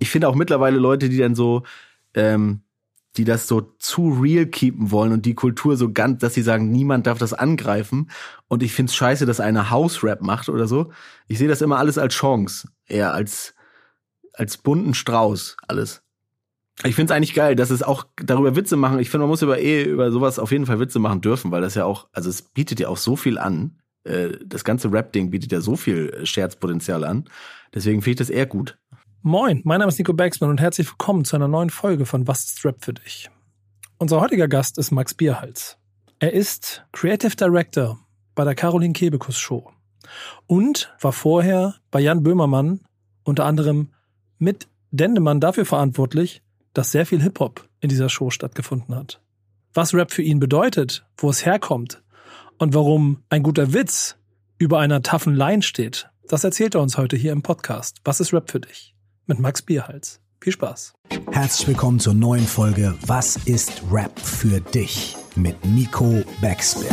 ich finde auch mittlerweile Leute, die dann so, ähm, die das so zu real keepen wollen und die Kultur so ganz, dass sie sagen, niemand darf das angreifen. Und ich find's scheiße, dass einer House-Rap macht oder so. Ich sehe das immer alles als Chance, eher als, als bunten Strauß, alles. Ich find's eigentlich geil, dass es auch darüber Witze machen. Ich finde, man muss über eh über sowas auf jeden Fall Witze machen dürfen, weil das ja auch, also es bietet ja auch so viel an. Äh, das ganze Rap-Ding bietet ja so viel Scherzpotenzial an. Deswegen finde ich das eher gut. Moin, mein Name ist Nico Baxman und herzlich willkommen zu einer neuen Folge von Was ist Rap für dich? Unser heutiger Gast ist Max Bierhals. Er ist Creative Director bei der Caroline Kebekus Show und war vorher bei Jan Böhmermann unter anderem mit Dendemann dafür verantwortlich, dass sehr viel Hip-Hop in dieser Show stattgefunden hat. Was Rap für ihn bedeutet, wo es herkommt und warum ein guter Witz über einer taffen Line steht, das erzählt er uns heute hier im Podcast. Was ist Rap für dich? Mit Max Bierhals. Viel Spaß. Herzlich willkommen zur neuen Folge Was ist Rap für dich? mit Nico Backspin.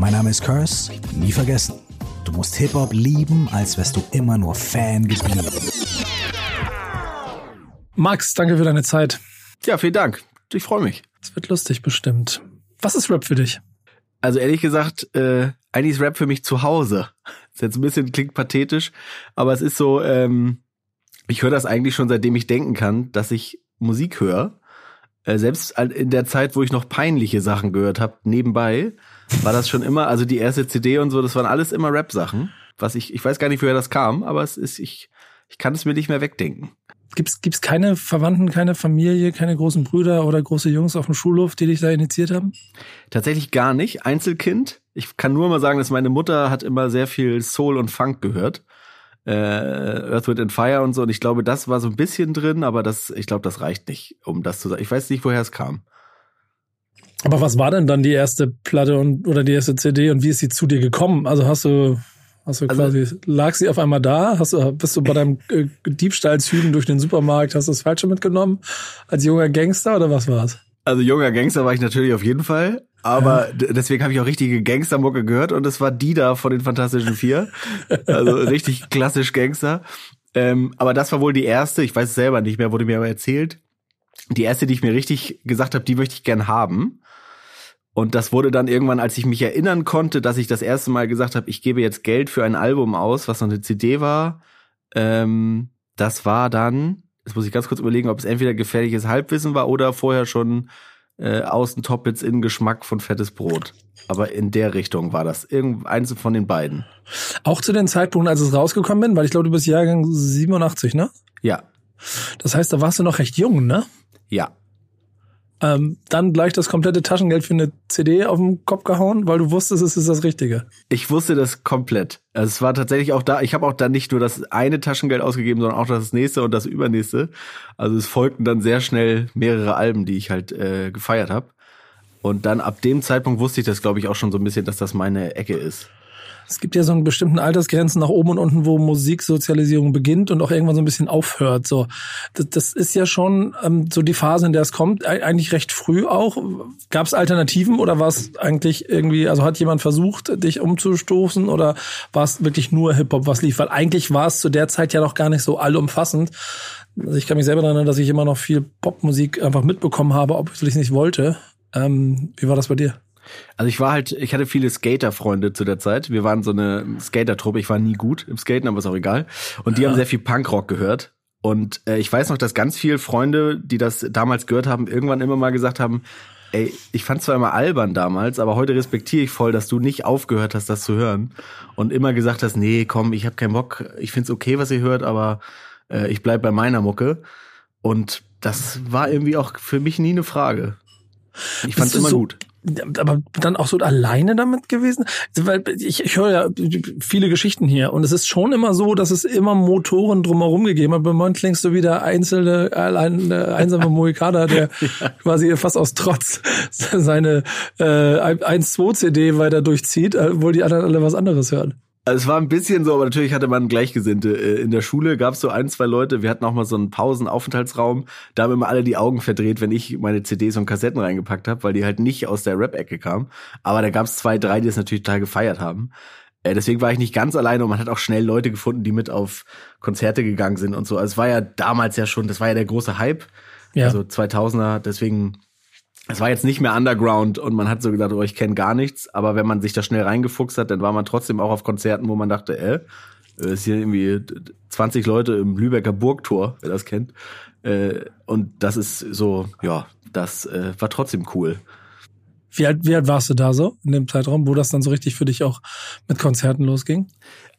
Mein Name ist Curse, nie vergessen. Du musst Hip-Hop lieben, als wärst du immer nur Fan geblieben. Max, danke für deine Zeit. Ja, vielen Dank. Ich freue mich. Es wird lustig bestimmt. Was ist Rap für dich? Also ehrlich gesagt, äh, eigentlich ist Rap für mich zu Hause. Ist jetzt ein bisschen klingt pathetisch, aber es ist so, ähm, ich höre das eigentlich schon seitdem ich denken kann, dass ich Musik höre. Äh, selbst in der Zeit, wo ich noch peinliche Sachen gehört habe, nebenbei, war das schon immer, also die erste CD und so, das waren alles immer Rap-Sachen. Was ich, ich weiß gar nicht, woher das kam, aber es ist, ich, ich kann es mir nicht mehr wegdenken. Gibt's gibt's keine Verwandten, keine Familie, keine großen Brüder oder große Jungs auf dem Schulhof, die dich da initiiert haben? Tatsächlich gar nicht. Einzelkind. Ich kann nur mal sagen, dass meine Mutter hat immer sehr viel Soul und Funk gehört. Äh, Earth, Wind and Fire und so. Und ich glaube, das war so ein bisschen drin, aber das, ich glaube, das reicht nicht, um das zu sagen. Ich weiß nicht, woher es kam. Aber was war denn dann die erste Platte und oder die erste CD und wie ist sie zu dir gekommen? Also hast du Du also, quasi, lag sie auf einmal da? Hast du, bist du bei deinem äh, Diebstahlzügen durch den Supermarkt, hast du das Falsche mitgenommen? Als junger Gangster oder was war's? Also junger Gangster war ich natürlich auf jeden Fall. Aber ja. deswegen habe ich auch richtige Gangstermucke gehört und es war die da von den Fantastischen Vier. Also richtig klassisch Gangster. Ähm, aber das war wohl die erste, ich weiß es selber nicht mehr, wurde mir aber erzählt. Die erste, die ich mir richtig gesagt habe, die möchte ich gern haben. Und das wurde dann irgendwann, als ich mich erinnern konnte, dass ich das erste Mal gesagt habe, ich gebe jetzt Geld für ein Album aus, was noch eine CD war. Ähm, das war dann, jetzt muss ich ganz kurz überlegen, ob es entweder gefährliches Halbwissen war oder vorher schon äh, außen Toppits in Geschmack von fettes Brot. Aber in der Richtung war das. Irgendeins von den beiden. Auch zu den Zeitpunkten, als es rausgekommen bin, weil ich glaube, du bist Jahrgang 87, ne? Ja. Das heißt, da warst du noch recht jung, ne? Ja ähm, dann gleich das komplette Taschengeld für eine CD auf den Kopf gehauen, weil du wusstest, es ist das Richtige. Ich wusste das komplett. Also es war tatsächlich auch da, ich habe auch dann nicht nur das eine Taschengeld ausgegeben, sondern auch das nächste und das übernächste. Also es folgten dann sehr schnell mehrere Alben, die ich halt äh, gefeiert habe. Und dann ab dem Zeitpunkt wusste ich das, glaube ich, auch schon so ein bisschen, dass das meine Ecke ist. Es gibt ja so einen bestimmten Altersgrenzen nach oben und unten, wo Musiksozialisierung beginnt und auch irgendwann so ein bisschen aufhört. So, das, das ist ja schon ähm, so die Phase, in der es kommt, eigentlich recht früh auch. Gab es Alternativen oder war es eigentlich irgendwie, also hat jemand versucht, dich umzustoßen oder war es wirklich nur Hip-Hop, was lief? Weil eigentlich war es zu der Zeit ja noch gar nicht so allumfassend. Also ich kann mich selber daran erinnern, dass ich immer noch viel Popmusik einfach mitbekommen habe, ob ich es nicht wollte. Ähm, wie war das bei dir? Also ich war halt, ich hatte viele Skater-Freunde zu der Zeit. Wir waren so eine Skater-Truppe. Ich war nie gut im Skaten, aber ist auch egal. Und die ja. haben sehr viel Punkrock gehört. Und äh, ich weiß noch, dass ganz viele Freunde, die das damals gehört haben, irgendwann immer mal gesagt haben, ey, ich fand zwar immer albern damals, aber heute respektiere ich voll, dass du nicht aufgehört hast, das zu hören. Und immer gesagt hast, nee, komm, ich habe keinen Bock, ich find's okay, was ihr hört, aber äh, ich bleib bei meiner Mucke. Und das war irgendwie auch für mich nie eine Frage. Ich fand's immer so, gut aber dann auch so alleine damit gewesen? Weil ich, ich höre ja viele Geschichten hier und es ist schon immer so, dass es immer Motoren drumherum gegeben hat. Bei Moment klingst du wieder einzelne, allein, einsame Mohikaner, der ja. quasi fast aus Trotz seine äh, 1-2-CD weiter durchzieht, obwohl die anderen alle was anderes hören. Also es war ein bisschen so, aber natürlich hatte man Gleichgesinnte. Äh, in der Schule gab es so ein, zwei Leute, wir hatten auch mal so einen Pausenaufenthaltsraum, da haben immer alle die Augen verdreht, wenn ich meine CDs und Kassetten reingepackt habe, weil die halt nicht aus der Rap-Ecke kamen. Aber da gab es zwei, drei, die es natürlich total gefeiert haben. Äh, deswegen war ich nicht ganz alleine und man hat auch schnell Leute gefunden, die mit auf Konzerte gegangen sind und so. Also es war ja damals ja schon, das war ja der große Hype, Ja. also 2000er, deswegen es war jetzt nicht mehr Underground und man hat so gedacht, oh, ich kenne gar nichts, aber wenn man sich da schnell reingefuchst hat, dann war man trotzdem auch auf Konzerten, wo man dachte, äh, äh, ist hier irgendwie 20 Leute im Lübecker Burgtor, wer das kennt. Äh, und das ist so, ja, das äh, war trotzdem cool. Wie alt, wie alt warst du da so in dem Zeitraum, wo das dann so richtig für dich auch mit Konzerten losging?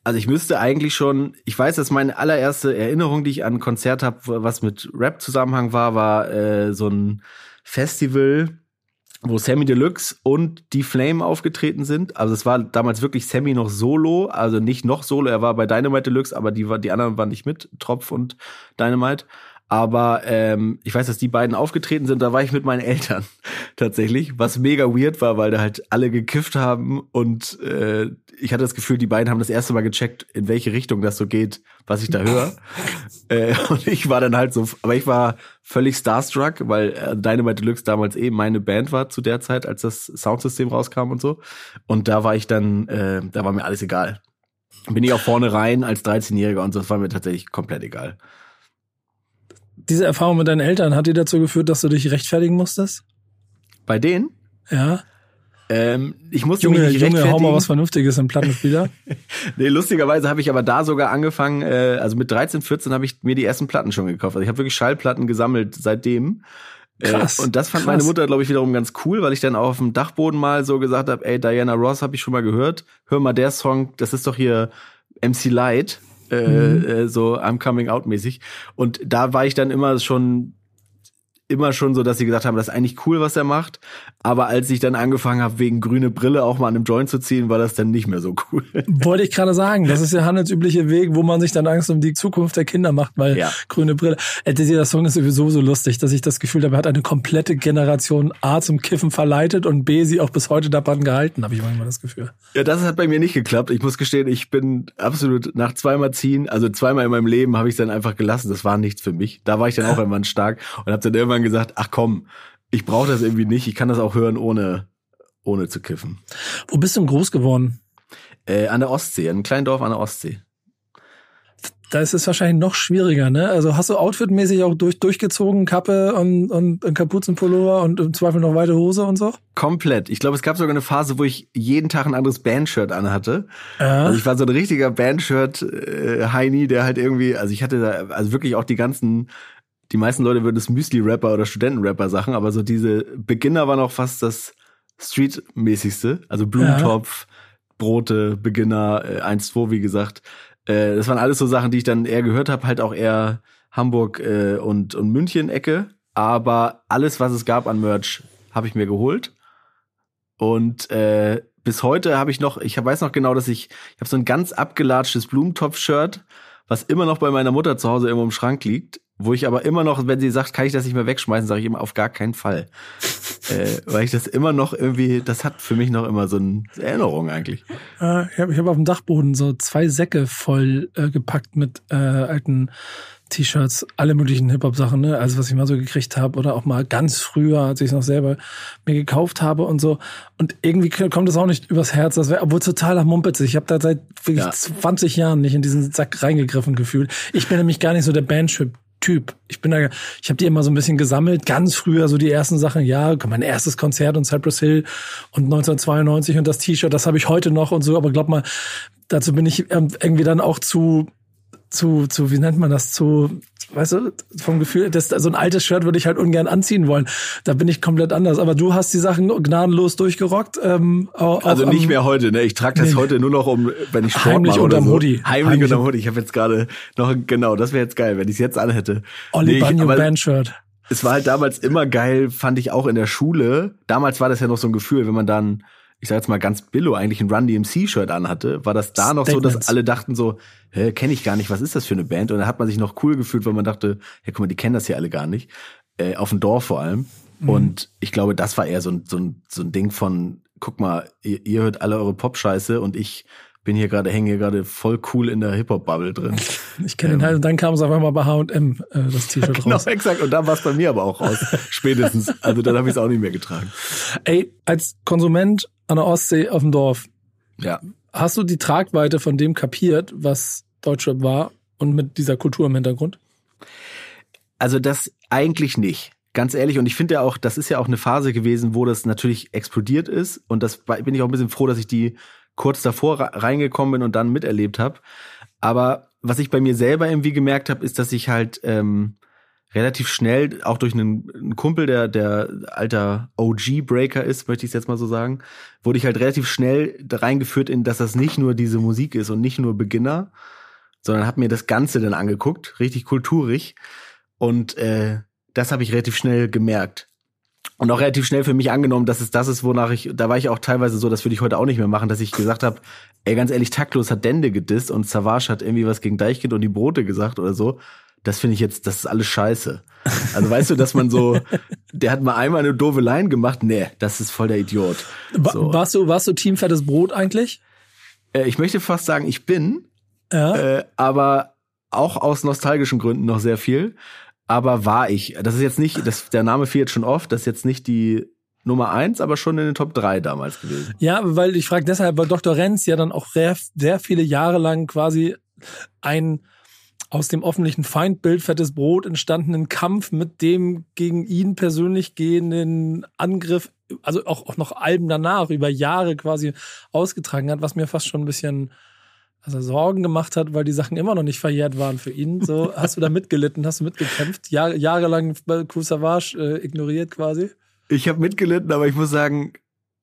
Also ich müsste eigentlich schon, ich weiß, dass meine allererste Erinnerung, die ich an ein Konzert habe, was mit Rap-Zusammenhang war, war äh, so ein Festival, wo Sammy Deluxe und die Flame aufgetreten sind. Also es war damals wirklich Sammy noch solo, also nicht noch solo, er war bei Dynamite Deluxe, aber die, die anderen waren nicht mit, Tropf und Dynamite. Aber ähm, ich weiß, dass die beiden aufgetreten sind, da war ich mit meinen Eltern tatsächlich, was mega weird war, weil da halt alle gekifft haben und äh, ich hatte das Gefühl, die beiden haben das erste Mal gecheckt, in welche Richtung das so geht, was ich da höre. äh, und ich war dann halt so, aber ich war völlig starstruck, weil äh, Dynamite Deluxe damals eh meine Band war zu der Zeit, als das Soundsystem rauskam und so. Und da war ich dann, äh, da war mir alles egal. Bin ich auch vorne rein als 13-Jähriger und so, das war mir tatsächlich komplett egal. Diese Erfahrung mit deinen Eltern, hat die dazu geführt, dass du dich rechtfertigen musstest? Bei denen? Ja. Ähm, ich musste Junge, mich nicht Junge, hau mal was Vernünftiges im Plattenspieler. Nee, lustigerweise habe ich aber da sogar angefangen, äh, also mit 13, 14 habe ich mir die ersten Platten schon gekauft. Also ich habe wirklich Schallplatten gesammelt seitdem. Krass, Äh, und das fand krass. meine Mutter, glaube ich, wiederum ganz cool, weil ich dann auch auf dem Dachboden mal so gesagt habe, ey, Diana Ross habe ich schon mal gehört. Hör mal der Song, das ist doch hier MC Light, äh, Mhm. äh, so I'm Coming Out mäßig. Und da war ich dann immer schon immer schon so, dass sie gesagt haben, das ist eigentlich cool, was er macht. Aber als ich dann angefangen habe, wegen grüne Brille auch mal an einem Joint zu ziehen, war das dann nicht mehr so cool. Wollte ich gerade sagen, das ist der handelsübliche Weg, wo man sich dann Angst um die Zukunft der Kinder macht, weil Ja. grüne Brille. Äh, dieser Song ist sowieso so lustig, dass ich das Gefühl habe, er hat eine komplette Generation A zum Kiffen verleitet und B sie auch bis heute daran gehalten, habe ich manchmal das Gefühl. Ja, das hat bei mir nicht geklappt. Ich muss gestehen, ich bin absolut nach zweimal ziehen, also zweimal in meinem Leben habe ich es dann einfach gelassen. Das war nichts für mich. Da war ich dann auch irgendwann stark und habe dann irgendwann gesagt, ach komm, ich brauche das irgendwie nicht. Ich kann das auch hören, ohne, ohne zu kiffen. Wo bist du denn groß geworden? Äh, an der Ostsee, in einem kleinen Dorf an der Ostsee. Da ist es wahrscheinlich noch schwieriger, ne? Also hast du outfitmäßig auch durch, durchgezogen, Kappe und, und, und Kapuzenpullover und im Zweifel noch weite Hose und so? Komplett. Ich glaube, es gab sogar eine Phase, wo ich jeden Tag ein anderes Bandshirt anhatte. Ja. Also ich war so ein richtiger Bandshirt-Heini, der halt irgendwie, also ich hatte da, also wirklich auch die ganzen, die meisten Leute würden es Müsli-Rapper oder Studenten-Rapper-Sachen, aber so diese Beginner war noch fast das Street-mäßigste. Also Blumentopf, Brote, Beginner, äh, 1-2, wie gesagt. Äh, das waren alles so Sachen, die ich dann eher gehört habe, halt auch eher Hamburg äh, und, und München-Ecke. Aber alles, was es gab an Merch, habe ich mir geholt. Und äh, bis heute habe ich noch, ich weiß noch genau, dass ich, ich habe so ein ganz abgelatschtes Blumentopf-Shirt, was immer noch bei meiner Mutter zu Hause immer im Schrank liegt, wo ich aber immer noch, wenn sie sagt, kann ich das nicht mehr wegschmeißen, sage ich immer auf gar keinen Fall. äh, weil ich das immer noch irgendwie, das hat für mich noch immer so eine Erinnerung eigentlich. Äh, ich habe ich hab auf dem Dachboden so zwei Säcke voll äh, gepackt mit äh, alten T-Shirts, alle möglichen Hip-Hop-Sachen, ne? Also was ich mal so gekriegt habe oder auch mal ganz früher, als ich es noch selber mir gekauft habe und so. Und irgendwie kommt das auch nicht übers Herz. Das wäre, obwohl totaler Mumpitz. Ich habe da seit wirklich Ja. 20 Jahren nicht in diesen Sack reingegriffen gefühlt. Ich bin nämlich gar nicht so der Bandship. Typ. Ich bin da, ich habe die immer so ein bisschen gesammelt, ganz früher so die ersten Sachen, ja, mein erstes Konzert und Cypress Hill und 1992 und das T-Shirt, das habe ich heute noch und so, aber glaub mal, dazu bin ich ähm, irgendwie dann auch zu zu, zu, wie nennt man das, zu, weißt du, vom Gefühl, das, so ein altes Shirt würde ich halt ungern anziehen wollen. Da bin ich komplett anders. Aber du hast die Sachen gnadenlos durchgerockt. Ähm, auch, Also auch nicht am- mehr heute, ne? Ich trage das Nee. heute nur noch um, wenn ich Sport Heimlich mache oder unterm so. Hoodie. Heimlich, Heimlich unterm Hoodie. Ich habe jetzt gerade noch, genau, das wäre jetzt geil, wenn ich es jetzt anhätte. Olli Nee, Banjo Bandshirt. es war halt damals immer geil, fand ich auch in der Schule. Damals war das ja noch so ein Gefühl, wenn man dann, ich sag jetzt mal ganz billo, eigentlich ein Run DMC-Shirt anhatte, war das da noch so, dass alle dachten so, hä, kenne ich gar nicht, was ist das für eine Band? Und dann hat man sich noch cool gefühlt, weil man dachte, ja, guck mal, die kennen das hier alle gar nicht. Äh, auf dem Dorf vor allem. Mhm. Und ich glaube, das war eher so ein, so ein, so ein Ding von, guck mal, ihr, ihr hört alle eure Pop-Scheiße und ich bin hier gerade, hänge hier gerade voll cool in der Hip-Hop-Bubble drin. Ich kenne den halt und dann kam es auf einmal bei H&M, äh, das T-Shirt Genau, raus. exakt. Und dann war es bei mir aber auch raus. Spätestens. Also dann habe ich es auch nicht mehr getragen. Ey, als Konsument an der Ostsee auf dem Dorf, Ja. hast du die Tragweite von dem kapiert, was Deutschrap war und mit dieser Kultur im Hintergrund? Also das eigentlich nicht. Ganz ehrlich, und ich finde ja auch, das ist ja auch eine Phase gewesen, wo das natürlich explodiert ist. Und das bin ich auch ein bisschen froh, dass ich die kurz davor reingekommen bin und dann miterlebt habe. Aber was ich bei mir selber irgendwie gemerkt habe, ist, dass ich halt ähm, relativ schnell, auch durch einen, einen Kumpel, der der alter OG-Breaker ist, möchte ich es jetzt mal so sagen, wurde ich halt relativ schnell reingeführt in, dass das nicht nur diese Musik ist und nicht nur Beginner, sondern habe mir das Ganze dann angeguckt, richtig kulturig. Und äh, das habe ich relativ schnell gemerkt. Und auch relativ schnell für mich angenommen, dass es das ist, wonach ich, da war ich auch teilweise so, das würde ich heute auch nicht mehr machen, dass ich gesagt habe, ey, ganz ehrlich, Taktlos hat Dende gedisst und Savage hat irgendwie was gegen Deichkind und die Brote gesagt oder so das finde ich jetzt, das ist alles scheiße. Also weißt du, dass man so, der hat mal einmal eine doofe Line gemacht, nee, das ist voll der Idiot. So. Warst du, warst du Team Fettes Brot eigentlich? Äh, ich möchte fast sagen, ich bin, ja. äh, aber auch aus nostalgischen Gründen noch sehr viel. Aber war ich. Das ist jetzt nicht, das, der Name fehlt schon oft, das ist jetzt nicht die Nummer eins, aber schon in den Top drei damals gewesen. Ja, weil ich frage deshalb, weil Dr. Renz ja dann auch sehr, sehr viele Jahre lang quasi ein aus dem öffentlichen Feindbild Fettes Brot entstandenen Kampf mit dem gegen ihn persönlich gehenden Angriff, also auch, auch noch Alben danach, über Jahre quasi ausgetragen hat, was mir fast schon ein bisschen also Sorgen gemacht hat, weil die Sachen immer noch nicht verjährt waren für ihn. So, hast du da mitgelitten, hast du mitgekämpft, Jahr, jahrelang Cool Savage äh, ignoriert quasi? Ich habe mitgelitten, aber ich muss sagen,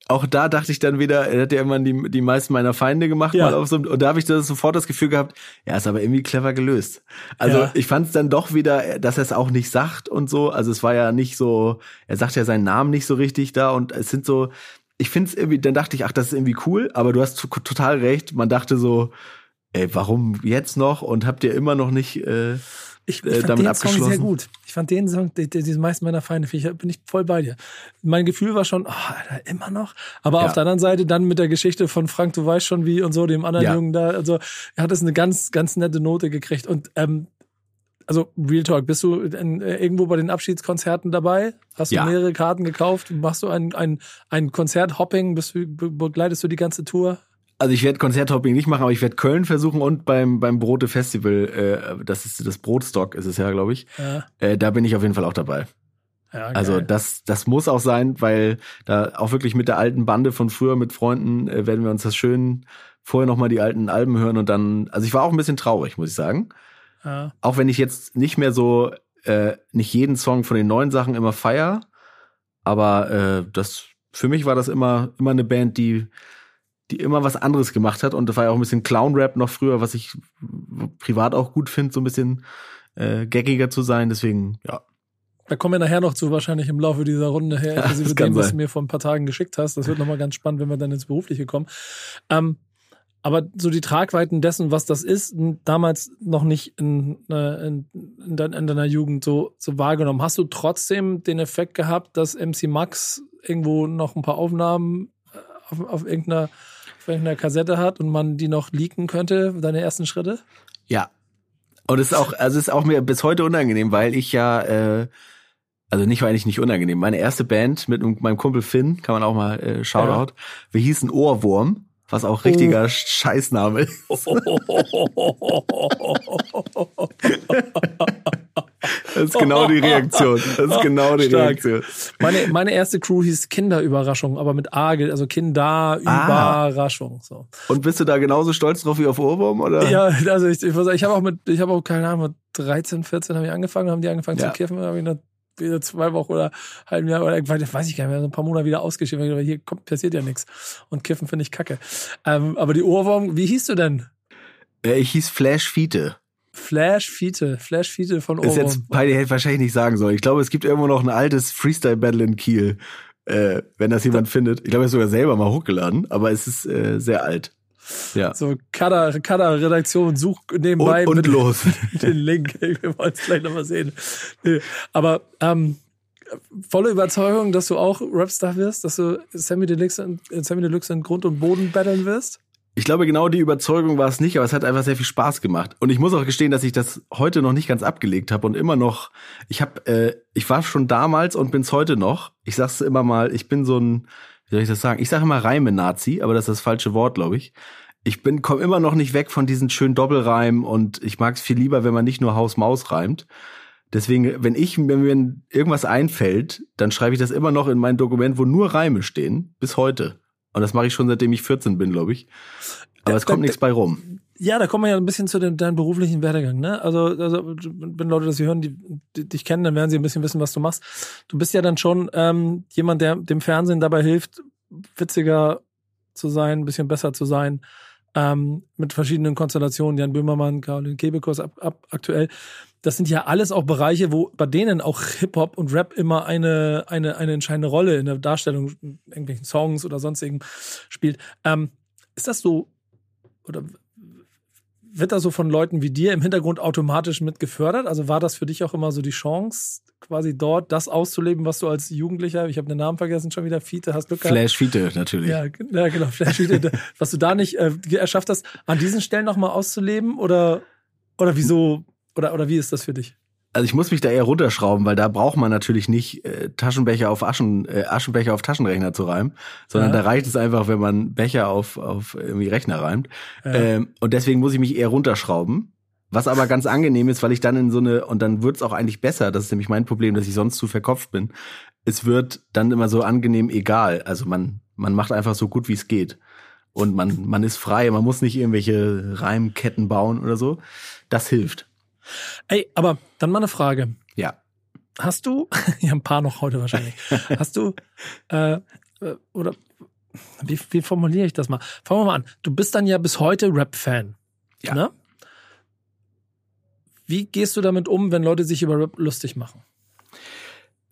auch da dachte ich dann wieder, er hat ja immer die, die meisten meiner Feinde gemacht, ja. mal auf so, und da habe ich das sofort das Gefühl gehabt, ja, ist aber irgendwie clever gelöst. Also ja. ich fand es dann doch wieder, dass er es auch nicht sagt und so. Also es war ja nicht so, er sagt ja seinen Namen nicht so richtig da und es sind so, ich finde es irgendwie, dann dachte ich, ach, das ist irgendwie cool, aber du hast total recht. Man dachte so, ey, warum jetzt noch und habt ihr immer noch nicht äh, ich, ich äh, fand damit den Song sehr gut. Ich fand den Song, die, die, die meisten meiner Feinde, ich, bin ich voll bei dir. Mein Gefühl war schon, oh, Alter, immer noch. Aber ja. auf der anderen Seite dann mit der Geschichte von Frank, du weißt schon wie und so, dem anderen ja. Jungen da, also er hat es eine ganz, ganz nette Note gekriegt. Und ähm, also Real Talk, bist du in, äh, irgendwo bei den Abschiedskonzerten dabei? Hast du ja. mehrere Karten gekauft? Machst du ein, ein, ein Konzerthopping? Bist du, begleitest du die ganze Tour? Also ich werde Konzerthopping nicht machen, aber ich werde Köln versuchen und beim beim Brote Festival, äh, das ist das Brotstock, ist es ja, glaube ich. Ja. Äh, da bin ich auf jeden Fall auch dabei. Ja, also das das muss auch sein, weil da auch wirklich mit der alten Bande von früher mit Freunden äh, werden wir uns das schön vorher noch mal die alten Alben hören und dann. Also ich war auch ein bisschen traurig, muss ich sagen. Ja. Auch wenn ich jetzt nicht mehr so äh, nicht jeden Song von den neuen Sachen immer feier, aber äh, das für mich war das immer immer eine Band, die die immer was anderes gemacht hat. Und das war ja auch ein bisschen Clown-Rap noch früher, was ich privat auch gut finde, so ein bisschen äh, gaggiger zu sein. Deswegen, ja. Da kommen wir nachher noch zu, wahrscheinlich im Laufe dieser Runde her, ja, mit dem, was du mir vor ein paar Tagen geschickt hast. Das wird nochmal ganz spannend, wenn wir dann ins Berufliche kommen. Ähm, aber so die Tragweiten dessen, was das ist, damals noch nicht in, äh, in, in, deiner Jugend so, so wahrgenommen. Hast du trotzdem den Effekt gehabt, dass MC Max irgendwo noch ein paar Aufnahmen äh, auf, auf irgendeiner auf einer Kassette hat und man die noch leaken könnte, deine ersten Schritte? Ja. Und es ist auch, also es ist auch mir bis heute unangenehm, weil ich ja, äh, also nicht, weil ich nicht unangenehm. Meine erste Band mit meinem Kumpel Finn, kann man auch mal äh, Shoutout, ja. wir hießen Ohrwurm was auch richtiger oh. Scheißname ist. Das ist genau die Reaktion. Das ist genau die Stark. Reaktion. Meine, meine erste Crew hieß Kinderüberraschung, aber mit A, also Kinderüberraschung. Ah. So. Und bist du da genauso stolz drauf wie auf Ohrwurm, oder? Ja, also ich, ich, ich habe auch mit, ich habe auch keine Ahnung, mit 13, 14 habe ich angefangen, haben die angefangen ja. zu kiffen, habe ich wieder zwei Wochen oder halben Jahr oder weiß ich gar nicht mehr, so ein paar Monate wieder ausgeschrieben, weil hier kommt, passiert ja nichts. Und Kiffen finde ich kacke. Ähm, aber die Ohrwurm, wie hieß du denn? Äh, ich hieß Flash Fiete. Flash Fiete, Flash Fiete von Ohrwurm. Ist jetzt beide hätte wahrscheinlich nicht sagen sollen. Ich glaube, es gibt irgendwo noch ein altes Freestyle Battle in Kiel, äh, wenn das jemand da, findet. Ich glaube, er ist sogar selber mal hochgeladen, aber es ist äh, sehr alt. Ja. So Kader, Kader Redaktion such nebenbei und, und los. den Link. Wir wollen es gleich nochmal sehen. Aber ähm, volle Überzeugung, dass du auch Rapstar wirst, dass du Sammy Deluxe, Sammy Deluxe in Grund und Boden battlen wirst? Ich glaube, genau die Überzeugung war es nicht, aber es hat einfach sehr viel Spaß gemacht. Und ich muss auch gestehen, dass ich das heute noch nicht ganz abgelegt habe und immer noch, ich habe, äh, ich war schon damals und bin's heute noch. Ich sag's immer mal, ich bin so ein, wie soll ich das sagen? Ich sage immer Reime-Nazi, aber das ist das falsche Wort, glaube ich. ich bin komme immer noch nicht weg von diesen schönen Doppelreimen und ich mag es viel lieber, wenn man nicht nur Haus Maus reimt. Deswegen, wenn ich wenn mir irgendwas einfällt, dann schreibe ich das immer noch in mein Dokument, wo nur Reime stehen, bis heute. Und das mache ich schon seitdem ich 14 bin, glaube ich. Aber es kommt nichts bei rum. Ja, da kommen wir ja ein bisschen zu dem, deinem beruflichen Werdegang. Ne? Also, also, wenn Leute das hier hören, die, die dich kennen, dann werden sie ein bisschen wissen, was du machst. Du bist ja dann schon ähm, jemand, der dem Fernsehen dabei hilft, witziger zu sein, ein bisschen besser zu sein, ähm, mit verschiedenen Konstellationen, Jan Böhmermann, Caroline Kebekus ab, ab, aktuell. Das sind ja alles auch Bereiche, wo bei denen auch Hip-Hop und Rap immer eine, eine, eine entscheidende Rolle in der Darstellung in irgendwelchen Songs oder sonstigen spielt. Ähm, ist das so, oder wird das so von Leuten wie dir im Hintergrund automatisch mit gefördert? Also war das für dich auch immer so die Chance, quasi dort das auszuleben, was du als Jugendlicher, ich habe den Namen vergessen schon wieder, Fiete, hast Glück gehabt? Flash Fiete natürlich. Ja, ja, genau, Flash Fiete, was du da nicht äh, erschafft hast, an diesen Stellen nochmal auszuleben oder, oder wieso, oder, oder wie ist das für dich? Also ich muss mich da eher runterschrauben, weil da braucht man natürlich nicht äh, Taschenbecher auf Aschen, äh, Aschenbecher auf Taschenrechner zu reimen, sondern Ja. da reicht es einfach, wenn man Becher auf, auf irgendwie Rechner reimt. Ja. Ähm, und deswegen muss ich mich eher runterschrauben. Was aber ganz angenehm ist, weil ich dann in so eine, und dann wird's auch eigentlich besser, das ist nämlich mein Problem, dass ich sonst zu verkopft bin. Es wird dann immer so angenehm egal. Also man, man macht einfach so gut wie es geht. Und man, man ist frei, man muss nicht irgendwelche Reimketten bauen oder so. Das hilft. Ey, aber dann mal eine Frage. Ja. Hast du, ja, ein paar noch heute wahrscheinlich, hast du, äh, äh, oder wie, wie formuliere ich das mal? Fangen wir mal an. Du bist dann ja bis heute Rap-Fan. Ja. Ne? Wie gehst du damit um, wenn Leute sich über Rap lustig machen?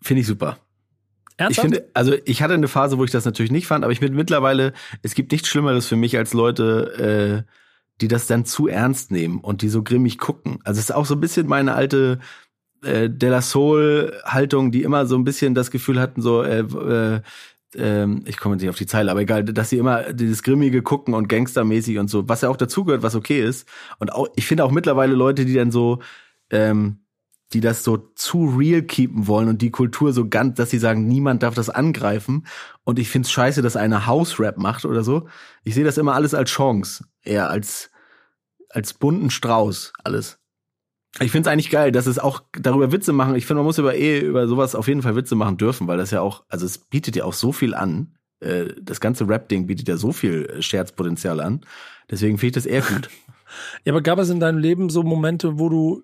Finde ich super. Ich Ernsthaft? finde, also ich hatte eine Phase, wo ich das natürlich nicht fand, aber ich bin mittlerweile, es gibt nichts Schlimmeres für mich als Leute, äh, die das dann zu ernst nehmen und die so grimmig gucken. Also es ist auch so ein bisschen meine alte äh, De La Soul Haltung, die immer so ein bisschen das Gefühl hatten, so äh, äh, ähm, ich komme nicht auf die Zeile, aber egal, dass sie immer dieses grimmige gucken und gangstermäßig und so, was ja auch dazugehört, was okay ist. Und auch, ich finde auch mittlerweile Leute, die dann so ähm, die das so zu real keepen wollen und die Kultur so ganz, dass sie sagen, niemand darf das angreifen. Und ich find's scheiße, dass einer House-Rap macht oder so. Ich sehe das immer alles als Chance, eher als, als bunten Strauß, alles. Ich find's eigentlich geil, dass es auch darüber Witze machen. Ich finde, man muss über eh über sowas auf jeden Fall Witze machen dürfen, weil das ja auch, also es bietet ja auch so viel an. Äh, Das ganze Rap-Ding bietet ja so viel äh, Scherzpotenzial an. Deswegen finde ich das eher gut. Ja, aber gab es in deinem Leben so Momente, wo du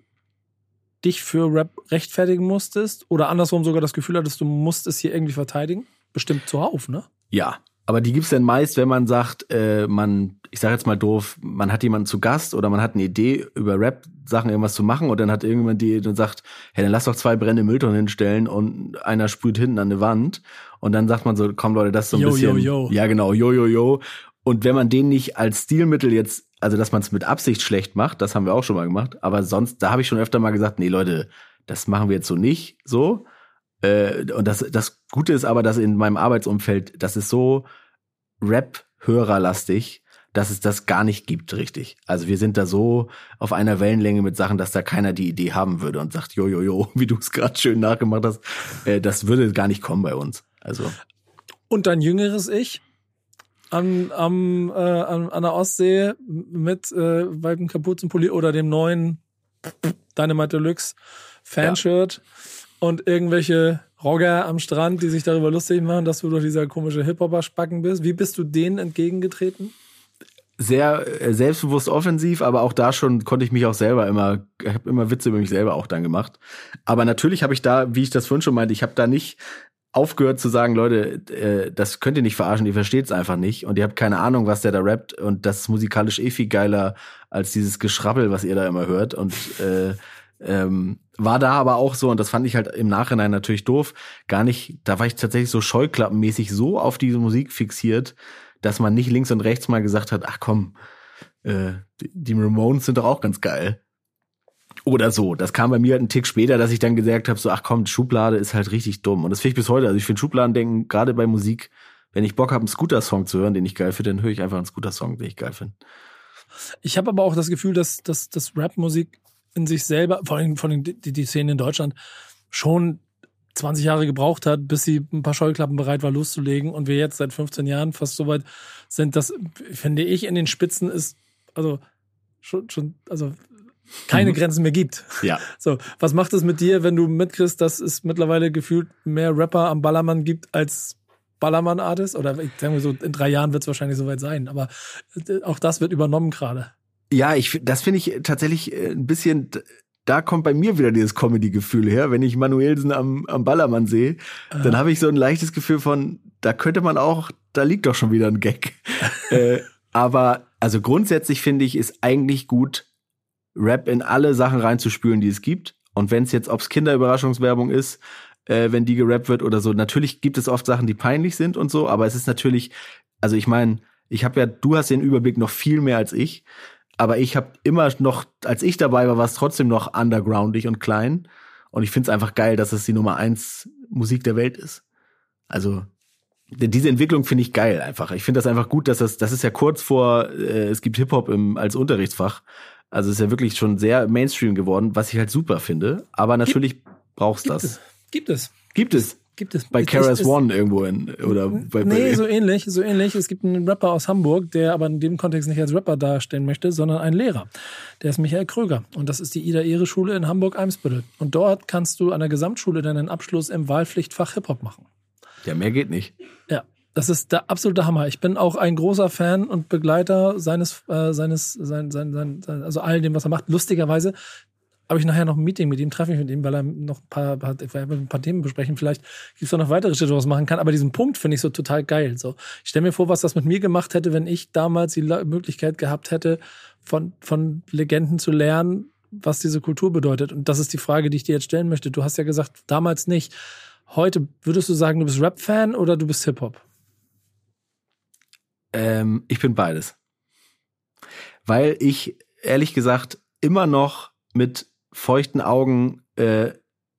dich für Rap rechtfertigen musstest? Oder andersrum sogar das Gefühl hattest, du musst es hier irgendwie verteidigen? Bestimmt zuhauf, ne? Ja, aber die gibt's dann meist, wenn man sagt, äh, man, ich sage jetzt mal doof, man hat jemanden zu Gast oder man hat eine Idee über Rap-Sachen irgendwas zu machen und dann hat irgendjemand die Idee und sagt, hey, dann lass doch zwei brennende Mülltonnen hinstellen und einer sprüht hinten an eine Wand und dann sagt man so, komm Leute, das ist so ein Yo, bisschen, yo, yo. ja genau, yo yo yo. Und wenn man den nicht als Stilmittel jetzt, also dass man es mit Absicht schlecht macht, das haben wir auch schon mal gemacht, aber sonst, da habe ich schon öfter mal gesagt, nee Leute, das machen wir jetzt so nicht, so. Äh, und das, das Gute ist aber, dass in meinem Arbeitsumfeld, das ist so Rap-Hörerlastig, dass es das gar nicht gibt, richtig. Also wir sind da so auf einer Wellenlänge mit Sachen, dass da keiner die Idee haben würde und sagt, jo, jo, jo, wie du es gerade schön nachgemacht hast, äh, das würde gar nicht kommen bei uns. Also Und dein jüngeres Ich an, am, äh, an, an der Ostsee mit äh, weitem Kapuzenpulli oder dem neuen Dynamite Deluxe Fanshirt und irgendwelche Rogger am Strand, die sich darüber lustig machen, dass du doch dieser komische Hip-Hopper-Spacken bist. Wie bist du denen entgegengetreten? sehr äh, selbstbewusst offensiv, aber auch da schon konnte ich mich auch selber immer, ich habe immer Witze über mich selber auch dann gemacht. Aber natürlich habe ich da, wie ich das vorhin schon meinte, ich habe da nicht aufgehört zu sagen, Leute, äh, das könnt ihr nicht verarschen, ihr versteht es einfach nicht und ihr habt keine Ahnung, was der da rappt und das ist musikalisch eh viel geiler als dieses Geschrabbel, was ihr da immer hört und äh, ähm, war da aber auch so und das fand ich halt im Nachhinein natürlich doof, gar nicht, da war ich tatsächlich so scheuklappenmäßig so auf diese Musik fixiert, dass man nicht links und rechts mal gesagt hat, ach komm, äh, die- die Ramones sind doch auch ganz geil. Oder so. Das kam bei mir halt einen Tick später, dass ich dann gesagt habe, so, ach komm, Schublade ist halt richtig dumm. Und das finde ich bis heute. Also ich finde Schubladendenken, gerade bei Musik, wenn ich Bock habe, einen Scooter-Song zu hören, den ich geil finde, dann höre ich einfach einen Scooter-Song, den ich geil finde. Ich habe aber auch das Gefühl, dass, dass, dass Rap-Musik in sich selber, vor allem, vor allem die, die Szene in Deutschland, schon 20 Jahre gebraucht hat, bis sie ein paar Scheuklappen bereit war loszulegen und wir jetzt seit 15 Jahren fast so weit sind, das finde ich in den Spitzen ist also schon schon also keine mhm. Grenzen mehr gibt. Ja. So, was macht es mit dir, wenn du mitkriegst, dass es mittlerweile gefühlt mehr Rapper am Ballermann gibt als Ballermann-Artist? Oder ich sage mal so, in drei Jahren wird es wahrscheinlich soweit sein. Aber äh, auch das wird übernommen gerade. Ja, ich, das finde ich tatsächlich äh, ein bisschen, da kommt bei mir wieder dieses Comedy-Gefühl her. Wenn ich Manuelsen am, am Ballermann sehe, äh. dann habe ich so ein leichtes Gefühl von, da könnte man auch, da liegt doch schon wieder ein Gag. äh, aber also grundsätzlich finde ich, ist eigentlich gut, Rap in alle Sachen reinzuspülen, die es gibt. Und wenn es jetzt, ob's Kinderüberraschungswerbung ist, äh, wenn die gerappt wird oder so, natürlich gibt es oft Sachen, die peinlich sind und so, aber es ist natürlich, also ich meine, ich habe ja, du hast den Überblick noch viel mehr als ich, aber ich habe immer noch, als ich dabei war, war es trotzdem noch undergroundig und klein. Und ich finde es einfach geil, dass es die Nummer eins Musik der Welt ist. Also diese Entwicklung finde ich geil einfach. Ich finde das einfach gut, dass das, das ist ja kurz vor, äh, es gibt Hip-Hop im, als Unterrichtsfach. Also ist ja wirklich schon sehr Mainstream geworden, was ich halt super finde. Aber natürlich gibt, brauchst gibt das. Es. Gibt es. Gibt es. Gibt es. Bei Keras One irgendwo in, oder bei, Nee, so ähnlich, so ähnlich. Es gibt einen Rapper aus Hamburg, der aber in dem Kontext nicht als Rapper darstellen möchte, sondern einen Lehrer. Der ist Michael Kröger. Und das ist die Ida-Ehre-Schule in Hamburg-Eimsbüttel. Und dort kannst du an der Gesamtschule deinen Abschluss im Wahlpflichtfach Hip-Hop machen. Ja, mehr geht nicht. Ja. Das ist der absolute Hammer. Ich bin auch ein großer Fan und Begleiter seines, äh, seines, sein, sein, sein, also all dem, was er macht. Lustigerweise habe ich nachher noch ein Meeting mit ihm, treffe ich mit ihm, weil er noch ein paar, ein paar Themen besprechen. Vielleicht gibt es auch noch weitere Schritte, was machen kann. Aber diesen Punkt finde ich so total geil. So, ich stelle mir vor, was das mit mir gemacht hätte, wenn ich damals die Möglichkeit gehabt hätte, von, von Legenden zu lernen, was diese Kultur bedeutet. Und das ist die Frage, die ich dir jetzt stellen möchte. Du hast ja gesagt, damals nicht. Heute würdest du sagen, du bist Rap-Fan oder du bist Hip-Hop? Ähm, ich bin beides. Weil ich ehrlich gesagt immer noch mit feuchten Augen äh,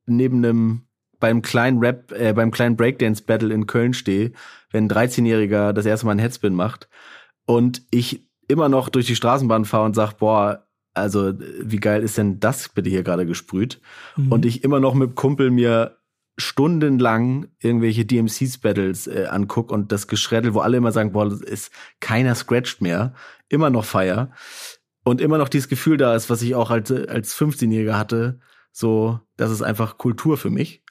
neben einem beim kleinen Rap, äh, beim kleinen Breakdance Battle in Köln stehe, wenn ein 13-Jähriger das erste Mal einen Headspin macht und ich immer noch durch die Straßenbahn fahre und sag, boah, also wie geil ist denn das bitte hier gerade gesprüht? Mhm. Und ich immer noch mit Kumpel mir stundenlang irgendwelche DMCs-Battles äh, anguck und das Geschreddel, wo alle immer sagen, boah, das ist keiner scratcht mehr, immer noch feier und immer noch dieses Gefühl da ist, was ich auch als, als 15-Jähriger hatte, so, das ist einfach Kultur für mich.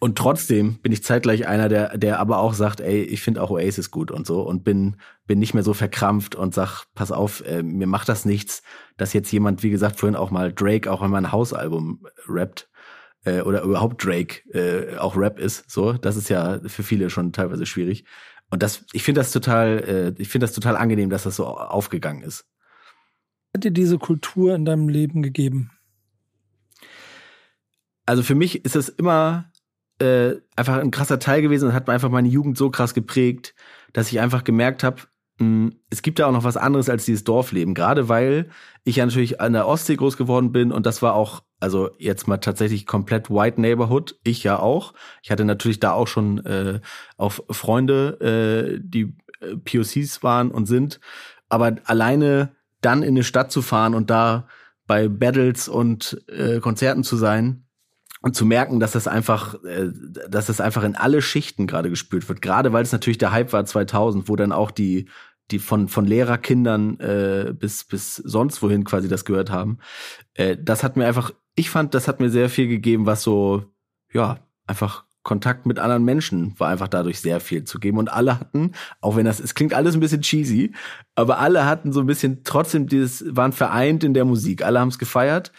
Und trotzdem bin ich zeitgleich einer, der, der aber auch sagt, ey, ich finde auch Oasis gut und so und bin, bin nicht mehr so verkrampft und sag, pass auf, äh, mir macht das nichts, dass jetzt jemand, wie gesagt, vorhin auch mal Drake auch in mein Hausalbum rappt äh, oder überhaupt Drake äh, auch Rap ist. So, das ist ja für viele schon teilweise schwierig. Und das, ich finde das total, äh, ich finde das total angenehm, dass das so aufgegangen ist. Hat dir diese Kultur in deinem Leben gegeben? Also für mich ist es immer äh, einfach ein krasser Teil gewesen und hat mir einfach meine Jugend so krass geprägt, dass ich einfach gemerkt habe, hm, es gibt da auch noch was anderes als dieses Dorfleben. Gerade weil ich ja natürlich an der Ostsee groß geworden bin und das war auch, also jetzt mal tatsächlich komplett White Neighborhood. Ich ja auch. Ich hatte natürlich da auch schon äh, auch Freunde, äh, die äh, POCs waren und sind. Aber alleine dann in eine Stadt zu fahren und da bei Battles und äh, Konzerten zu sein, und zu merken, dass das einfach, äh, dass das einfach in alle Schichten gerade gespürt wird. Gerade weil es natürlich der Hype war 2000, wo dann auch die die von von Lehrerkindern äh, bis bis sonst wohin quasi das gehört haben. Äh, das hat mir einfach, ich fand, das hat mir sehr viel gegeben, was so ja einfach Kontakt mit anderen Menschen war einfach dadurch sehr viel zu geben. Und alle hatten, auch wenn das, es klingt alles ein bisschen cheesy, aber alle hatten so ein bisschen trotzdem dieses, waren vereint in der Musik. Alle haben es gefeiert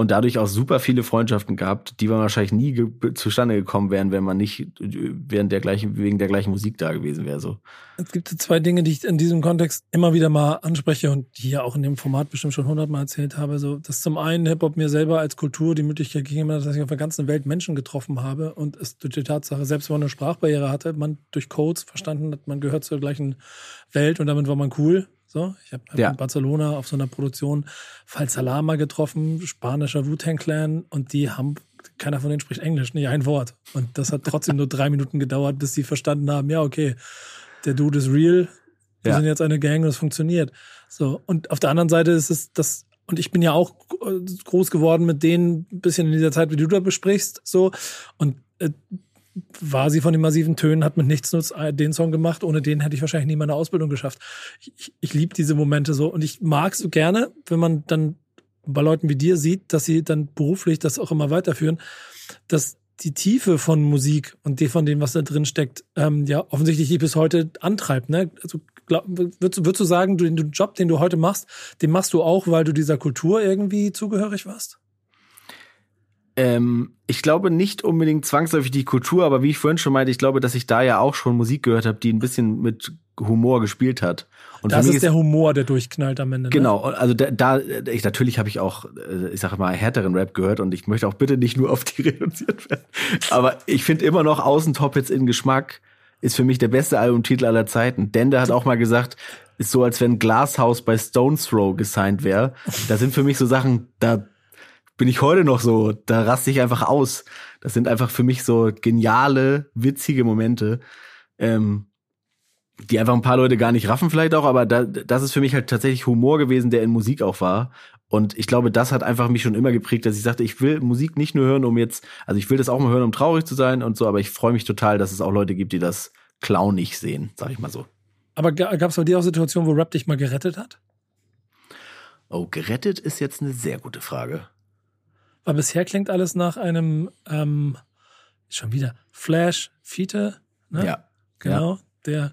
und dadurch auch super viele Freundschaften gehabt, die man wahrscheinlich nie ge zustande gekommen wären, wenn man nicht während der gleichen, wegen der gleichen Musik da gewesen wäre. So. Es gibt zwei Dinge, die ich in diesem Kontext immer wieder mal anspreche und die ja auch in dem Format bestimmt schon hundertmal erzählt habe. So, dass zum einen Hip-Hop mir selber als Kultur die Möglichkeit gegeben hat, dass ich auf der ganzen Welt Menschen getroffen habe und es durch die Tatsache, selbst wenn man eine Sprachbarriere hatte, man durch Codes verstanden hat, man gehört zur gleichen Welt und damit war man cool. So, ich habe ja. in Barcelona auf so einer Produktion Falsalama getroffen, spanischer Wu-Tang Clan und die haben keiner von denen spricht Englisch, nicht ein Wort. Und das hat trotzdem nur drei Minuten gedauert, bis sie verstanden haben, ja, okay, der Dude ist real, wir ja. sind jetzt eine Gang und es funktioniert. So, und auf der anderen Seite ist es das, und ich bin ja auch groß geworden mit denen, ein bisschen in dieser Zeit, wie du da besprichst, so. Und äh, war sie von den massiven Tönen, hat mit nichts nutzt äh, den Song gemacht. Ohne den hätte ich wahrscheinlich nie meine Ausbildung geschafft. Ich, ich, ich liebe diese Momente so und ich mag es so gerne, wenn man dann bei Leuten wie dir sieht, dass sie dann beruflich das auch immer weiterführen, dass die Tiefe von Musik und die von dem, was da drin steckt, ähm, ja offensichtlich dich bis heute antreibt. Ne? Also glaub, würdest, würdest du sagen, du, den Job, den du heute machst, den machst du auch, weil du dieser Kultur irgendwie zugehörig warst? Ähm, ich glaube nicht unbedingt zwangsläufig die Kultur, aber wie ich vorhin schon meinte, ich glaube, dass ich da ja auch schon Musik gehört habe, die ein bisschen mit Humor gespielt hat. Und das ist, ist der Humor, der durchknallt am Ende. Ne? Genau, also da, da ich natürlich habe ich auch, äh, ich sage mal, härteren Rap gehört und ich möchte auch bitte nicht nur auf die reduziert werden. Aber ich finde immer noch Außentop jetzt in Geschmack ist für mich der beste Albumtitel aller Zeiten. Denn der hat auch mal gesagt, ist so, als wenn Glasshouse bei Stones Throw gesigned wäre. Da sind für mich so Sachen, da bin ich heute noch so, da raste ich einfach aus. Das sind einfach für mich so geniale, witzige Momente, ähm, die einfach ein paar Leute gar nicht raffen vielleicht auch, aber da, das ist für mich halt tatsächlich Humor gewesen, der in Musik auch war. Und ich glaube, das hat einfach mich schon immer geprägt, dass ich sagte, ich will Musik nicht nur hören, um jetzt, also ich will das auch mal hören, um traurig zu sein und so, aber ich freue mich total, dass es auch Leute gibt, die das clownig sehen, sag ich mal so. Aber gab es bei dir auch Situationen, wo Rap dich mal gerettet hat? Oh, gerettet ist jetzt eine sehr gute Frage. Aber bisher klingt alles nach einem, ähm, schon wieder, Flash, Fiete, ne? Ja. Genau, ja. der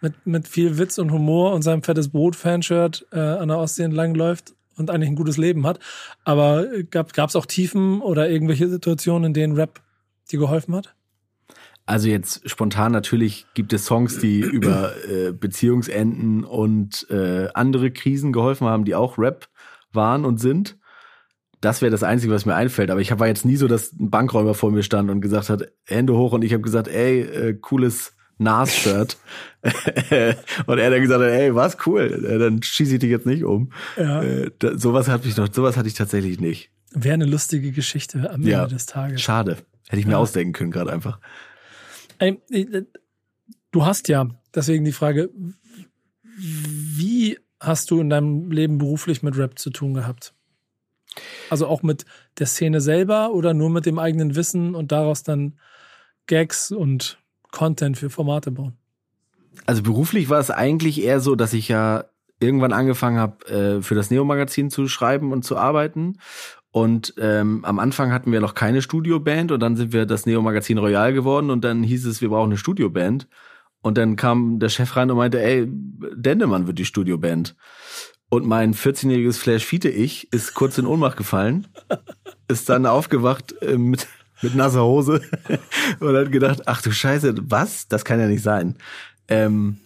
mit, mit viel Witz und Humor und seinem fettes Brot-Fanshirt äh, an der Ostsee entlang läuft und eigentlich ein gutes Leben hat. Aber gab es auch Tiefen oder irgendwelche Situationen, in denen Rap dir geholfen hat? Also jetzt spontan natürlich gibt es Songs, die über äh, Beziehungsenden und äh, andere Krisen geholfen haben, die auch Rap waren und sind. Das wäre das Einzige, was mir einfällt. Aber ich war jetzt nie so, dass ein Bankräuber vor mir stand und gesagt hat, Hände hoch und ich habe gesagt, ey, äh, cooles Nas-Shirt. und er dann gesagt hat, ey, was cool, äh, dann schieße ich dich jetzt nicht um. Ja. Äh, da, sowas hatte ich noch, sowas hatte ich tatsächlich nicht. Wäre eine lustige Geschichte am ja. Ende des Tages. Schade. Hätte ich mir ja. ausdenken können, gerade einfach. Ey, äh, du hast ja, deswegen die Frage, wie hast du in deinem Leben beruflich mit Rap zu tun gehabt? Also auch mit der Szene selber oder nur mit dem eigenen Wissen und daraus dann Gags und Content für Formate bauen? Also beruflich war es eigentlich eher so, dass ich ja irgendwann angefangen habe, äh, für das Neo-Magazin zu schreiben und zu arbeiten. Und ähm, am Anfang hatten wir noch keine Studioband und dann sind wir das Neo-Magazin Royal geworden und dann hieß es, wir brauchen eine Studioband. Und dann kam der Chef rein und meinte, ey, Dendemann wird die Studioband. Und mein 14-jähriges Flash Fiete ich ist kurz in Ohnmacht gefallen, ist dann aufgewacht äh, mit, mit nasser Hose und hat gedacht, ach du Scheiße, was? Das kann ja nicht sein. Ähm,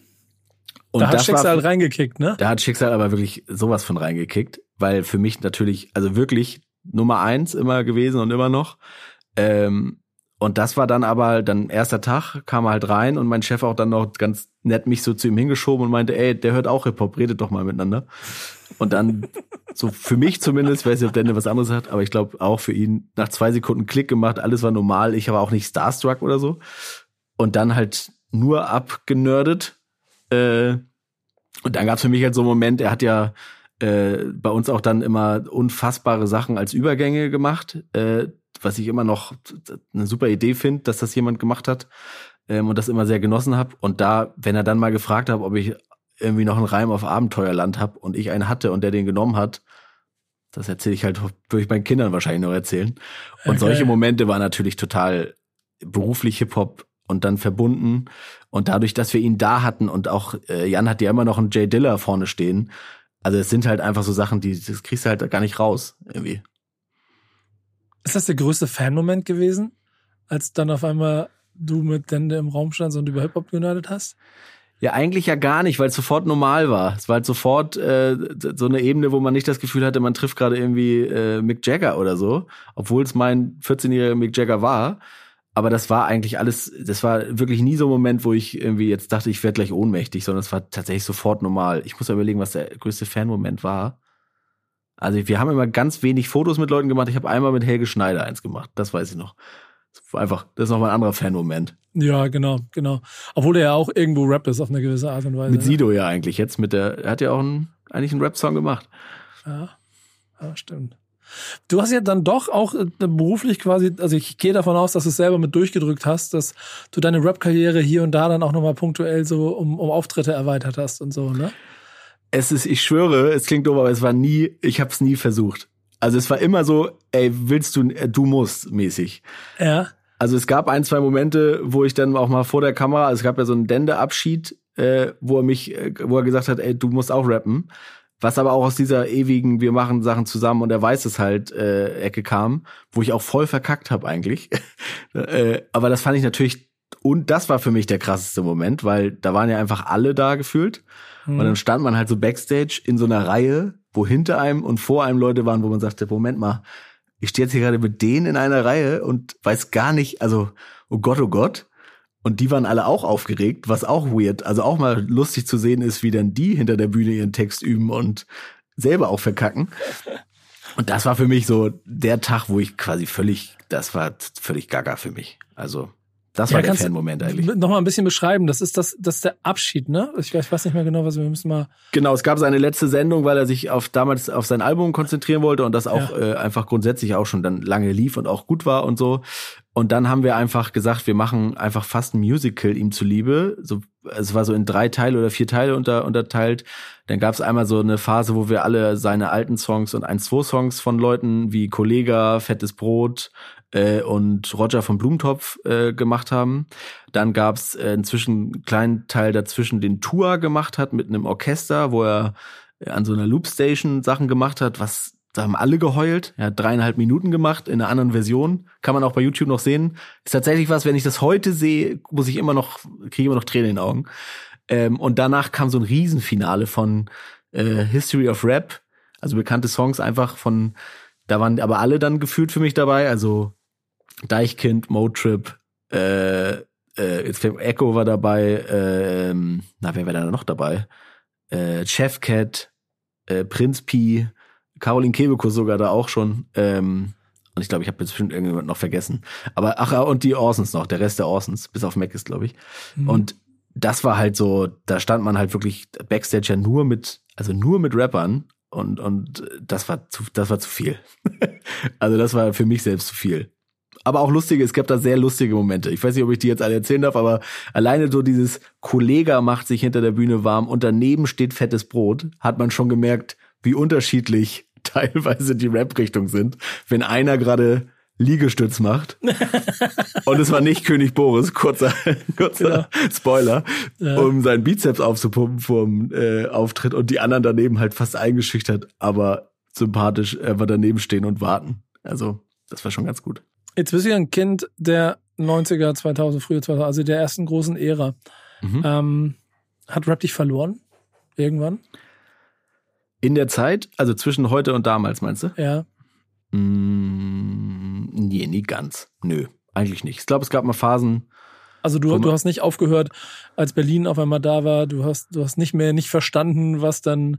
und da hat Schicksal war, reingekickt, ne? Da hat Schicksal aber wirklich sowas von reingekickt, weil für mich natürlich, also wirklich Nummer eins immer gewesen und immer noch. Ähm, und das war dann aber, dann erster Tag, kam er halt rein und mein Chef auch dann noch ganz nett mich so zu ihm hingeschoben und meinte, ey, der hört auch Hip-Hop, redet doch mal miteinander. Und dann, so für mich zumindest, weiß nicht, ob der was anderes hat, aber ich glaube auch für ihn, nach zwei Sekunden Klick gemacht, alles war normal, ich war auch nicht starstruck oder so. Und dann halt nur abgenördet. Äh, und dann gab's für mich halt so einen Moment, er hat ja äh, bei uns auch dann immer unfassbare Sachen als Übergänge gemacht. Äh, was ich immer noch eine super Idee finde, dass das jemand gemacht hat ähm, und das immer sehr genossen habe. Und da, wenn er dann mal gefragt hat, ob ich irgendwie noch einen Reim auf Abenteuerland habe und ich einen hatte und der den genommen hat, das erzähle ich halt, ich meinen Kindern wahrscheinlich noch erzählen. Und okay. solche Momente waren natürlich total beruflich Hip-Hop und dann verbunden. Und dadurch, dass wir ihn da hatten und auch äh, Jan hat ja immer noch einen Jay Diller vorne stehen. Also es sind halt einfach so Sachen, die das kriegst du halt gar nicht raus irgendwie. Ist das der größte Fan-Moment gewesen, als dann auf einmal du mit Dende im Raum standst und über Hip-Hop genördet hast? Ja, eigentlich ja gar nicht, weil es sofort normal war. Es war halt sofort äh, so eine Ebene, wo man nicht das Gefühl hatte, man trifft gerade irgendwie äh, Mick Jagger oder so, obwohl es mein 14-jähriger Mick Jagger war. Aber das war eigentlich alles, das war wirklich nie so ein Moment, wo ich irgendwie jetzt dachte, ich werde gleich ohnmächtig, sondern es war tatsächlich sofort normal. Ich muss ja überlegen, was der größte Fan-Moment war. Also wir haben immer ganz wenig Fotos mit Leuten gemacht. Ich habe einmal mit Helge Schneider eins gemacht. Das weiß ich noch. Das einfach, das ist noch mal ein anderer Fan-Moment. Ja, genau, genau. Obwohl er ja auch irgendwo Rap ist auf eine gewisse Art und Weise. Mit ne? Sido ja eigentlich jetzt mit der, er hat ja auch einen, eigentlich einen Rap-Song gemacht. Ja, ja, stimmt. Du hast ja dann doch auch äh, beruflich quasi, also ich gehe davon aus, dass du es selber mit durchgedrückt hast, dass du deine Rap-Karriere hier und da dann auch nochmal punktuell so um, um Auftritte erweitert hast und so, ne? Es ist, ich schwöre, es klingt doof, aber es war nie, ich habe es nie versucht. Also es war immer so, ey, willst du, äh, du musst mäßig. Ja. Also es gab ein, zwei Momente, wo ich dann auch mal vor der Kamera, also es gab ja so einen Dende-Abschied, äh, wo er mich, äh, wo er gesagt hat, ey, du musst auch rappen. Was aber auch aus dieser ewigen, wir machen Sachen zusammen und er weiß es halt, äh, Ecke kam, wo ich auch voll verkackt habe eigentlich. äh, aber das fand ich natürlich, und das war für mich der krasseste Moment, weil da waren ja einfach alle da gefühlt. Hm. Und dann stand man halt so backstage in so einer Reihe, wo hinter einem und vor einem Leute waren, wo man sagte, Moment mal, ich stehe jetzt hier gerade mit denen in einer Reihe und weiß gar nicht, also, oh Gott, oh Gott. Und die waren alle auch aufgeregt, was auch weird, also auch mal lustig zu sehen ist, wie dann die hinter der Bühne ihren Text üben und selber auch verkacken. Und das war für mich so der Tag, wo ich quasi völlig, das war völlig gaga für mich. Also das war ja, der Fan-Moment eigentlich. Noch mal ein bisschen beschreiben. Das ist das, das ist der Abschied, ne? Ich, ich weiß nicht mehr genau, was wir müssen mal. Genau, es gab seine letzte Sendung, weil er sich auf damals auf sein Album konzentrieren wollte und das auch ja. äh, einfach grundsätzlich auch schon dann lange lief und auch gut war und so. Und dann haben wir einfach gesagt, wir machen einfach fast ein Musical ihm zuliebe. So, es war so in drei Teile oder vier Teile unter, unterteilt. Dann gab es einmal so eine Phase, wo wir alle seine alten Songs und ein, zwei Songs von Leuten wie Kollega, Fettes Brot, äh, und Roger von Blumentopf äh, gemacht haben. Dann gab's äh, inzwischen einen kleinen Teil dazwischen, den Tour gemacht hat mit einem Orchester, wo er äh, an so einer Loopstation Sachen gemacht hat, was da haben alle geheult. Er hat dreieinhalb Minuten gemacht in einer anderen Version. Kann man auch bei YouTube noch sehen. Ist tatsächlich was, wenn ich das heute sehe, muss ich immer noch, kriege immer noch Tränen in den Augen. Ähm, und danach kam so ein Riesenfinale von äh, History of Rap. Also bekannte Songs einfach von, da waren aber alle dann gefühlt für mich dabei. Also Deichkind, Motrip, äh, äh, jetzt Echo war dabei, äh, na, wer war da noch dabei? Äh, Chefcat, äh, Prinz Pi, Caroline Kebekus sogar da auch schon. Ähm, und ich glaube, ich habe bestimmt irgendjemand noch vergessen. Aber ach, und die Orsons noch, der Rest der Orsons, bis auf Mac ist, glaube ich. Mhm. Und das war halt so, da stand man halt wirklich Backstage ja nur mit, also nur mit Rappern und und das war zu, das war zu viel. also das war für mich selbst zu viel aber auch lustige, es gab da sehr lustige Momente. Ich weiß nicht, ob ich die jetzt alle erzählen darf, aber alleine so dieses Kollega macht sich hinter der Bühne warm und daneben steht fettes Brot, hat man schon gemerkt, wie unterschiedlich teilweise die Rap-Richtung sind. Wenn einer gerade Liegestütz macht. und es war nicht König Boris, kurzer, kurzer genau. Spoiler, ja. um seinen Bizeps aufzupumpen vorm äh, Auftritt und die anderen daneben halt fast eingeschüchtert, aber sympathisch einfach daneben stehen und warten. Also, das war schon ganz gut. Jetzt bist du ja ein Kind der 90er, 2000, frühe 2000, also der ersten großen Ära. Mhm. Ähm, hat Rap dich verloren? Irgendwann? In der Zeit? Also zwischen heute und damals, meinst du? Ja. Mm, nee, nie ganz. Nö, eigentlich nicht. Ich glaube, es gab mal Phasen. Also du, du hast nicht aufgehört, als Berlin auf einmal da war. Du hast, du hast nicht mehr nicht verstanden, was dann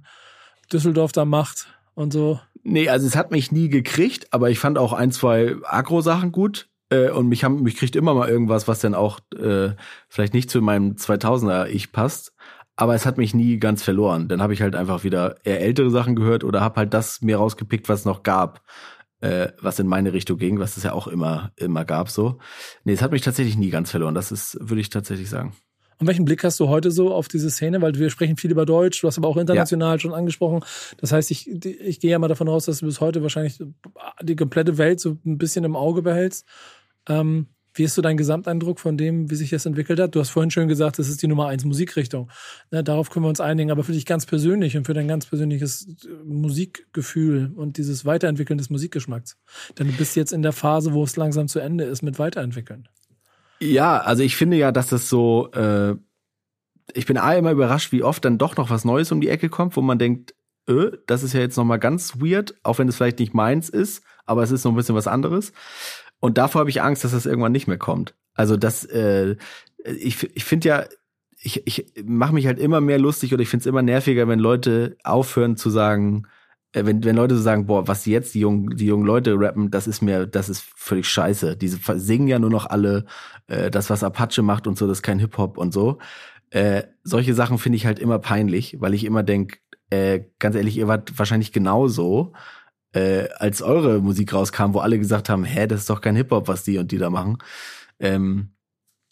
Düsseldorf da macht und so. Nee, also es hat mich nie gekriegt, aber ich fand auch ein, zwei Agro-Sachen gut. Äh, und mich, haben, mich kriegt immer mal irgendwas, was dann auch äh, vielleicht nicht zu meinem 2000er-Ich passt. Aber es hat mich nie ganz verloren. Dann habe ich halt einfach wieder eher ältere Sachen gehört oder habe halt das mir rausgepickt, was es noch gab, äh, was in meine Richtung ging, was es ja auch immer, immer gab so. Nee, es hat mich tatsächlich nie ganz verloren. Das ist, würde ich tatsächlich sagen. Und welchen Blick hast du heute so auf diese Szene? Weil wir sprechen viel über Deutsch, du hast aber auch international ja. schon angesprochen. Das heißt, ich, ich gehe ja mal davon aus, dass du bis heute wahrscheinlich die komplette Welt so ein bisschen im Auge behältst. Ähm, wie ist so dein Gesamteindruck von dem, wie sich das entwickelt hat? Du hast vorhin schön gesagt, das ist die Nummer eins Musikrichtung. Ne, darauf können wir uns einigen. Aber für dich ganz persönlich und für dein ganz persönliches Musikgefühl und dieses Weiterentwickeln des Musikgeschmacks. Denn du bist jetzt in der Phase, wo es langsam zu Ende ist mit Weiterentwickeln. Ja, also ich finde ja, dass das so, äh, ich bin A immer überrascht, wie oft dann doch noch was Neues um die Ecke kommt, wo man denkt, öh, das ist ja jetzt nochmal ganz weird, auch wenn es vielleicht nicht meins ist, aber es ist noch ein bisschen was anderes. Und davor habe ich Angst, dass das irgendwann nicht mehr kommt. Also das, äh, ich, ich finde ja, ich, ich mache mich halt immer mehr lustig oder ich finde es immer nerviger, wenn Leute aufhören zu sagen, wenn, wenn Leute so sagen, boah, was jetzt die jungen, die jungen Leute rappen, das ist mir, das ist völlig scheiße. Diese singen ja nur noch alle, äh, das, was Apache macht und so, das ist kein Hip-Hop und so. Äh, solche Sachen finde ich halt immer peinlich, weil ich immer denk, äh, ganz ehrlich, ihr wart wahrscheinlich genauso. äh, als eure Musik rauskam, wo alle gesagt haben, hä, das ist doch kein Hip-Hop, was die und die da machen. Ähm,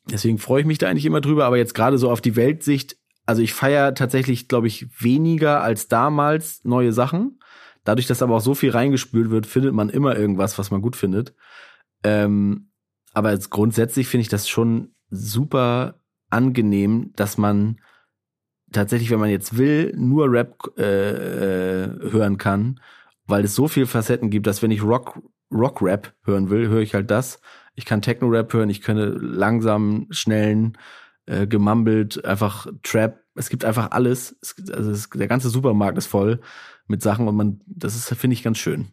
deswegen freue ich mich da eigentlich immer drüber, aber jetzt gerade so auf die Weltsicht, also ich feiere tatsächlich, glaube ich, weniger als damals neue Sachen. Dadurch, dass aber auch so viel reingespült wird, findet man immer irgendwas, was man gut findet. Ähm, aber jetzt grundsätzlich finde ich das schon super angenehm, dass man tatsächlich, wenn man jetzt will, nur Rap äh, äh, hören kann, weil es so viele Facetten gibt, dass wenn ich Rock Rock Rap hören will, höre ich halt das. Ich kann Techno Rap hören, ich könnte langsam, schnellen, äh, gemumbled, einfach Trap. Es gibt einfach alles. Es, also es, der ganze Supermarkt ist voll mit Sachen und man, das ist finde ich ganz schön.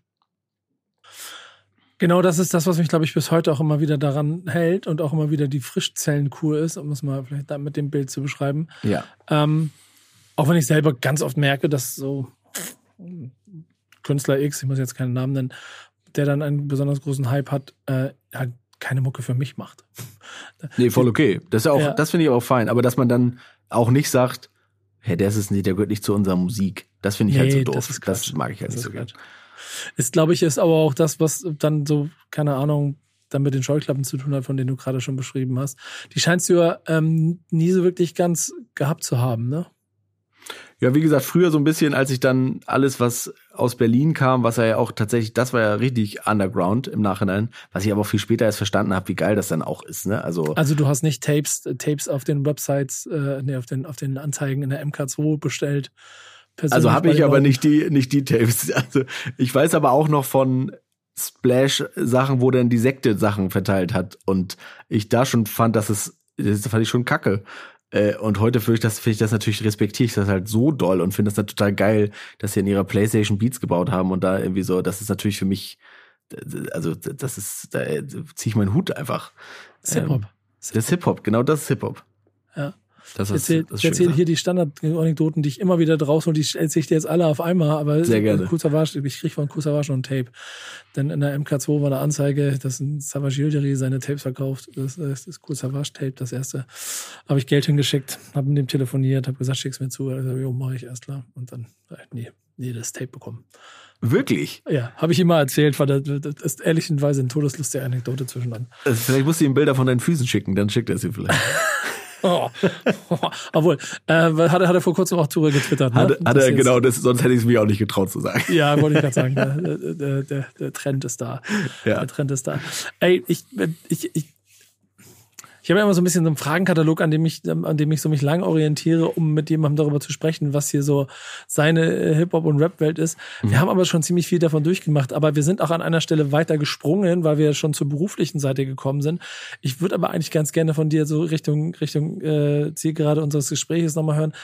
Genau das ist das, was mich, glaube ich, bis heute auch immer wieder daran hält und auch immer wieder die Frischzellenkur ist, um es mal vielleicht da mit dem Bild zu beschreiben. Ja. Ähm, auch wenn ich selber ganz oft merke, dass so Künstler X, ich muss jetzt keinen Namen nennen, der dann einen besonders großen Hype hat, äh, halt keine Mucke für mich macht. Nee, voll okay. Das ist auch, Ja. das finde ich auch fein. Aber dass man dann auch nicht sagt, hey, der ist es nicht, der gehört nicht zu unserer Musik. Das finde ich halt Nee, so doof. das ist Quatsch. mag ich halt Das nicht so gern. Ist, glaube ich, ist aber auch das, was dann so, keine Ahnung, dann mit den Scheuklappen zu tun hat, von denen du gerade schon beschrieben hast. Die scheinst du ja ähm, nie so wirklich ganz gehabt zu haben, ne? Ja, wie gesagt, früher so ein bisschen, als ich dann alles, was aus Berlin kam, was er ja auch tatsächlich, das war ja richtig underground im Nachhinein, was ich aber auch viel später erst verstanden habe, wie geil das dann auch ist, ne? Also, Also du hast nicht Tapes, Tapes auf den Websites, äh, nee, auf den, auf den Anzeigen in der MK2 bestellt. persönlich also habe ich aber nicht die, nicht die Tapes. Also, ich weiß aber auch noch von Splash-Sachen, wo dann die Sekte Sachen verteilt hat und ich da schon fand, dass es, das fand ich schon kacke. Äh, Und heute finde ich das, finde ich das natürlich, respektiere ich das halt so doll und finde das dann total geil, dass sie in ihrer Playstation Beats gebaut haben und da irgendwie so, das ist natürlich für mich, also das ist, da ziehe ich meinen Hut einfach. Das ist Hip-Hop. Ähm, Das ist Hip-Hop, genau das ist Hip-Hop. Ja. Das Ich ist, erzähle das ist erzähl hier die Standard-Anekdoten, die ich immer wieder draus und die erzähle ich dir jetzt alle auf einmal, aber Sehr gerne. Cool Savage, ich kriege von Cool Savage noch ein Tape. Denn in der MK2 war eine Anzeige, dass ein Savage seine Tapes verkauft. Das ist das Cool Savage Tape, das erste. Habe ich Geld hingeschickt, habe mit dem telefoniert, habe gesagt, schick's mir zu. Also, jo, mache ich erst klar. Und dann, nee, nee, das Tape bekommen. Wirklich? Ja, habe ich ihm mal erzählt, weil das, ist ehrlicherweise eine todeslustige Anekdote zwischenan. Also vielleicht musst du ihm Bilder von deinen Füßen schicken, dann schickt er sie vielleicht. Oh. Obwohl, äh, hat, er, hat er vor kurzem auch drüber getwittert. Ne? Hat, hat er, genau, das, sonst hätte ich es mir auch nicht getraut zu sagen. Ja, wollte ich gerade sagen. Der, der, der, der Trend ist da. Ja. Der Trend ist da. Ey, ich, ich, ich, ich habe ja immer so ein bisschen so einen Fragenkatalog, an dem ich, an dem ich so mich lang orientiere, um mit jemandem darüber zu sprechen, was hier so seine äh, Hip-Hop- und Rap-Welt ist. Wir haben aber schon ziemlich viel davon durchgemacht, aber wir sind auch an einer Stelle weiter gesprungen, weil wir schon zur beruflichen Seite gekommen sind. Ich würde aber eigentlich ganz gerne von dir so Richtung, Richtung äh, Zielgerade unseres Gesprächs nochmal hören.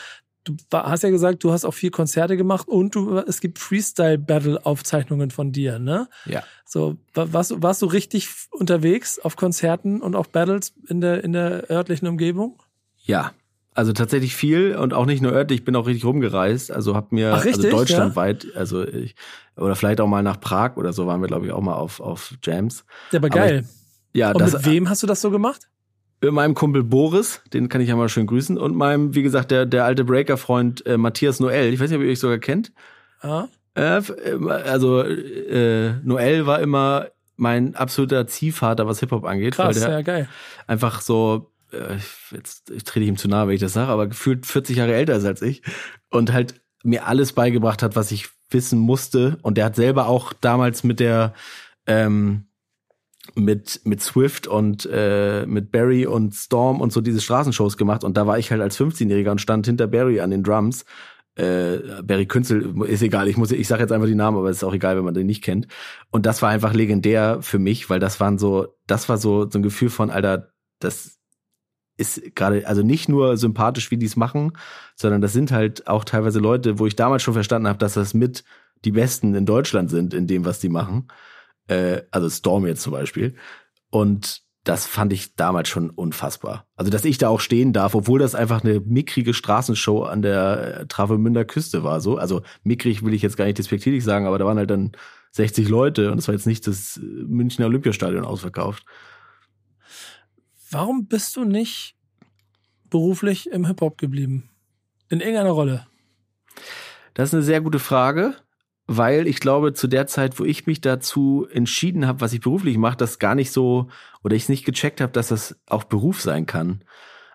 Du hast ja gesagt, du hast auch viel Konzerte gemacht und du, es gibt Freestyle-Battle-Aufzeichnungen von dir, ne? Ja. So, wa- warst, du- warst du richtig unterwegs auf Konzerten und auf Battles in der, in der örtlichen Umgebung? Ja. Also tatsächlich viel und auch nicht nur örtlich, ich bin auch richtig rumgereist, also hab mir Ach, richtig, also deutschlandweit, also ich, oder vielleicht auch mal nach Prag oder so waren wir glaube ich auch mal auf auf Jams. Ja, aber Aber geil. Ja, und das mit wem hast du das so gemacht? Mit meinem Kumpel Boris, den kann ich ja mal schön grüßen und meinem wie gesagt der der alte Breaker Freund äh, Matthias Noel, ich weiß nicht, ob ihr euch sogar kennt. Ja. Äh, f- äh, also äh, Noel war immer mein absoluter Ziehvater, was Hip-Hop angeht, Krass, weil der ja, geil. einfach so, äh, jetzt trete ich ihm zu nahe, wenn ich das sage, aber gefühlt 40 Jahre älter ist als ich und halt mir alles beigebracht hat, was ich wissen musste. Und der hat selber auch damals mit der ähm, mit mit Swift und äh, mit Barry und Storm und so diese Straßenshows gemacht und da war ich halt als 15-Jähriger und stand hinter Barry an den Drums. Äh, Barry Künzel ist egal, ich muss ich sage jetzt einfach die Namen, aber es ist auch egal, wenn man den nicht kennt. Und das war einfach legendär für mich, weil das waren so, das war so so ein Gefühl von Alter, das ist gerade also nicht nur sympathisch, wie die es machen, sondern das sind halt auch teilweise Leute, wo ich damals schon verstanden habe, dass das mit die Besten in Deutschland sind in dem, was die machen. Äh, also Storm jetzt zum Beispiel. Und das fand ich damals schon unfassbar. Also, dass ich da auch stehen darf, obwohl das einfach eine mickrige Straßenshow an der äh, Travemünder Küste war. So, also mickrig will ich jetzt gar nicht despektierlich sagen, aber da waren halt dann 60 Leute und es war jetzt nicht das Münchner Olympiastadion ausverkauft. Warum bist du nicht beruflich im Hip-Hop geblieben? In irgendeiner Rolle? Das ist eine sehr gute Frage. Weil ich glaube, zu der Zeit, wo ich mich dazu entschieden habe, was ich beruflich mache, das gar nicht so oder ich es nicht gecheckt habe, dass das auch Beruf sein kann.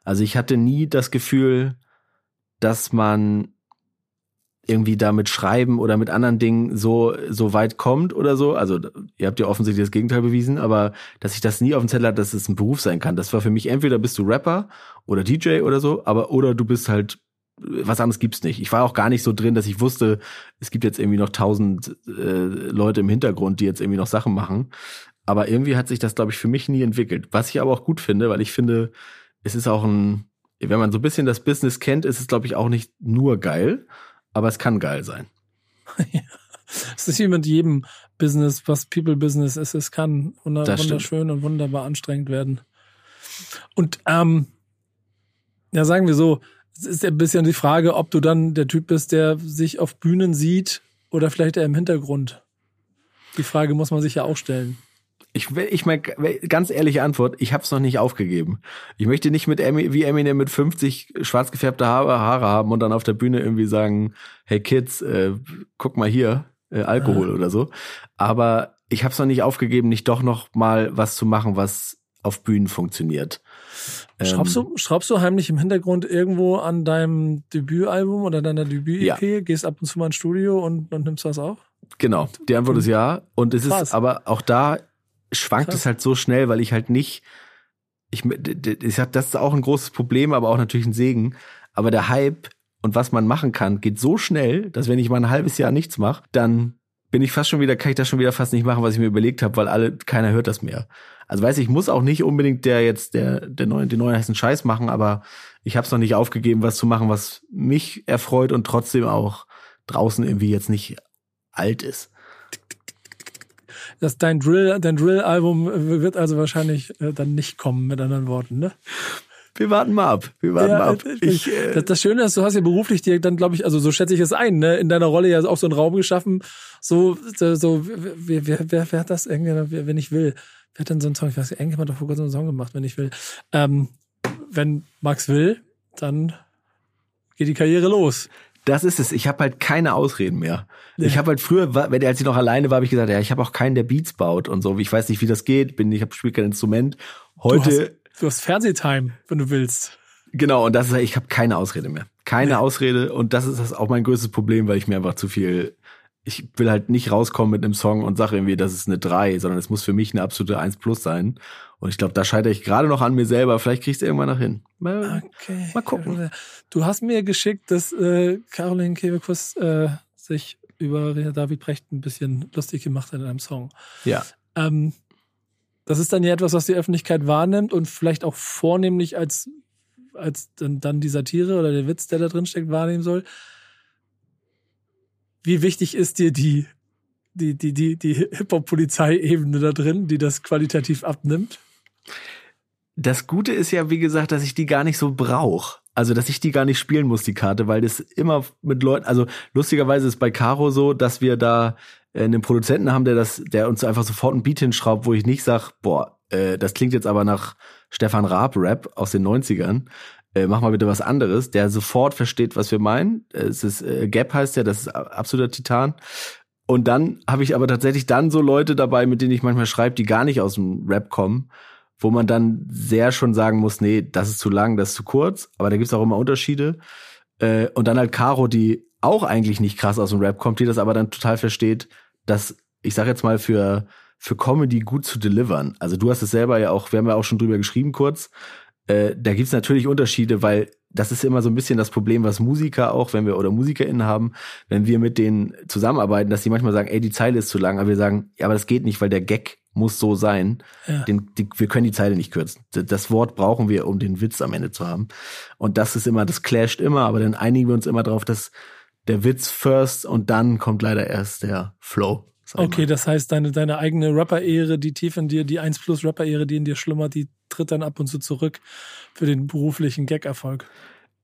Also ich hatte nie das Gefühl, dass man irgendwie da mit Schreiben oder mit anderen Dingen so, so weit kommt oder so. Also ihr habt ja offensichtlich das Gegenteil bewiesen, aber dass ich das nie auf dem Zettel hatte, dass es ein Beruf sein kann. Das war für mich entweder bist du Rapper oder DJ oder so, aber oder du bist halt was anderes gibt's nicht. Ich war auch gar nicht so drin, dass ich wusste, es gibt jetzt irgendwie noch tausend äh, Leute im Hintergrund, die jetzt irgendwie noch Sachen machen. Aber irgendwie hat sich das, glaube ich, für mich nie entwickelt. Was ich aber auch gut finde, weil ich finde, es ist auch ein, wenn man so ein bisschen das Business kennt, ist es, glaube ich, auch nicht nur geil, aber es kann geil sein. ja. Es ist wie mit jedem Business, was People Business ist. Es kann wunderschön und wunderbar anstrengend werden. Und ähm, ja, sagen wir so, es ist ein bisschen die Frage, ob du dann der Typ bist, der sich auf Bühnen sieht oder vielleicht eher im Hintergrund. Die Frage muss man sich ja auch stellen. Ich, ich meine, ganz ehrliche Antwort, ich habe es noch nicht aufgegeben. Ich möchte nicht mit Emi, wie Eminem mit 50 schwarz gefärbte Haare, Haare haben und dann auf der Bühne irgendwie sagen, hey Kids, äh, guck mal hier, äh, Alkohol ah. oder so. Aber ich habe es noch nicht aufgegeben, nicht doch noch mal was zu machen, was auf Bühnen funktioniert. Schraubst, ähm, du, schraubst du heimlich im Hintergrund irgendwo an deinem Debütalbum oder deiner Debüt-EP? Ja. Gehst ab und zu mal ins Studio und, und nimmst was auf? Genau, die Antwort ist ja. Und es Krass. ist aber auch da schwankt Krass. es halt so schnell, weil ich halt nicht, ich, ich hab, das ist auch ein großes Problem, aber auch natürlich ein Segen. Aber der Hype und was man machen kann, geht so schnell, dass wenn ich mal ein halbes Jahr nichts mache, dann bin ich fast schon wieder, kann ich das schon wieder fast nicht machen, was ich mir überlegt habe, weil alle, keiner hört das mehr. Also weiß ich, muss auch nicht unbedingt der jetzt der der neuen den neuen heißen Scheiß machen, aber ich habe es noch nicht aufgegeben, was zu machen, was mich erfreut und trotzdem auch draußen irgendwie jetzt nicht alt ist. Das dein Drill dein Drill Album wird also wahrscheinlich äh, dann nicht kommen mit anderen Worten, ne? Wir warten mal ab. Wir warten ja, mal ab. Ich, äh das, das Schöne ist, du hast ja beruflich dir dann, glaube ich, also so schätze ich es ein, ne, in deiner Rolle ja auch so einen Raum geschaffen. So, so, wer, wer, wer, wer hat das irgendwie, wenn ich will? Wer hat denn so einen Song? Ich weiß, Enke hat doch vor kurzem einen Song gemacht, wenn ich will. Ähm, wenn Max will, dann geht die Karriere los. Das ist es. Ich habe halt keine Ausreden mehr. Ja. Ich habe halt früher, wenn als ich noch alleine war, habe ich gesagt, ja, ich habe auch keinen, der Beats baut und so. Ich weiß nicht, wie das geht. Bin, ich habe spiele kein Instrument. Heute. Du hast, Fernsehtime, wenn du willst. Genau. Und das ist, ich habe keine Ausrede mehr. Keine ja. Ausrede. Und das ist das auch mein größtes Problem, weil ich mir einfach zu viel ich will halt nicht rauskommen mit einem Song und sage irgendwie, das ist eine 3, sondern es muss für mich eine absolute 1 plus sein. Und ich glaube, da scheitere ich gerade noch an mir selber. Vielleicht kriegst du irgendwann noch hin. Mal, okay. mal gucken. Du hast mir geschickt, dass äh, Caroline Kebekus äh, sich über David Brecht ein bisschen lustig gemacht hat in einem Song. Ja. Ähm, das ist dann ja etwas, was die Öffentlichkeit wahrnimmt und vielleicht auch vornehmlich als, als dann, dann die Satire oder der Witz, der da drin steckt, wahrnehmen soll wie wichtig ist dir die, die, die, die, die Hip-Hop-Polizei-Ebene da drin, die das qualitativ abnimmt? Das Gute ist ja, wie gesagt, dass ich die gar nicht so brauche. Also, dass ich die gar nicht spielen muss, die Karte, weil das immer mit Leuten, also lustigerweise ist bei Caro so, dass wir da einen Produzenten haben, der das, der uns einfach sofort ein Beat hinschraubt, wo ich nicht sag, boah, äh, das klingt jetzt aber nach Stefan Raab Rap aus den 90ern, äh, mach mal bitte was anderes, der sofort versteht, was wir meinen. Es ist äh, Gap heißt ja, das ist absoluter Titan. Und dann habe ich aber tatsächlich dann so Leute dabei, mit denen ich manchmal schreibe, die gar nicht aus dem Rap kommen, wo man dann sehr schon sagen muss, nee, das ist zu lang, das ist zu kurz. Aber da gibt's auch immer Unterschiede. Äh, und dann halt Caro, die auch eigentlich nicht krass aus dem Rap kommt, die das aber dann total versteht, dass ich sag jetzt mal für für Comedy gut zu delivern. Also du hast es selber ja auch, wir haben ja auch schon drüber geschrieben kurz, äh, da gibt's natürlich Unterschiede, weil das ist immer so ein bisschen das Problem, was Musiker auch, wenn wir oder MusikerInnen haben, wenn wir mit denen zusammenarbeiten, dass die manchmal sagen, ey, die Zeile ist zu lang, aber wir sagen, ja, aber das geht nicht, weil der Gag muss so sein. Ja. Den, die, wir können die Zeile nicht kürzen. Das Wort brauchen wir, um den Witz am Ende zu haben. Und das ist immer, das clasht immer, aber dann einigen wir uns immer drauf, dass der Witz first und dann kommt leider erst der Flow. Okay, das heißt, deine, deine eigene Rapper-Ehre, die tief in dir, die 1 plus Rapper-Ehre, die in dir schlummert, die tritt dann ab und zu zurück für den beruflichen Gag-Erfolg.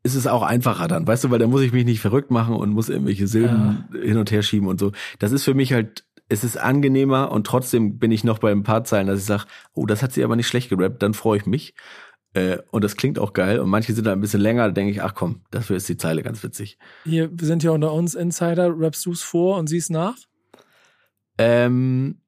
Es ist auch einfacher dann, weißt du, weil da muss ich mich nicht verrückt machen und muss irgendwelche Silben ja. hin und her schieben und so. Das ist für mich halt, es ist angenehmer und trotzdem bin ich noch bei ein paar Zeilen, dass ich sage, oh, das hat sie aber nicht schlecht gerappt, dann freue ich mich. Äh, und das klingt auch geil. Und manche sind da ein bisschen länger, da denke ich, ach komm, dafür ist die Zeile ganz witzig. Hier, wir sind ja unter uns Insider, rappst du's vor und siehst nach? Ähm,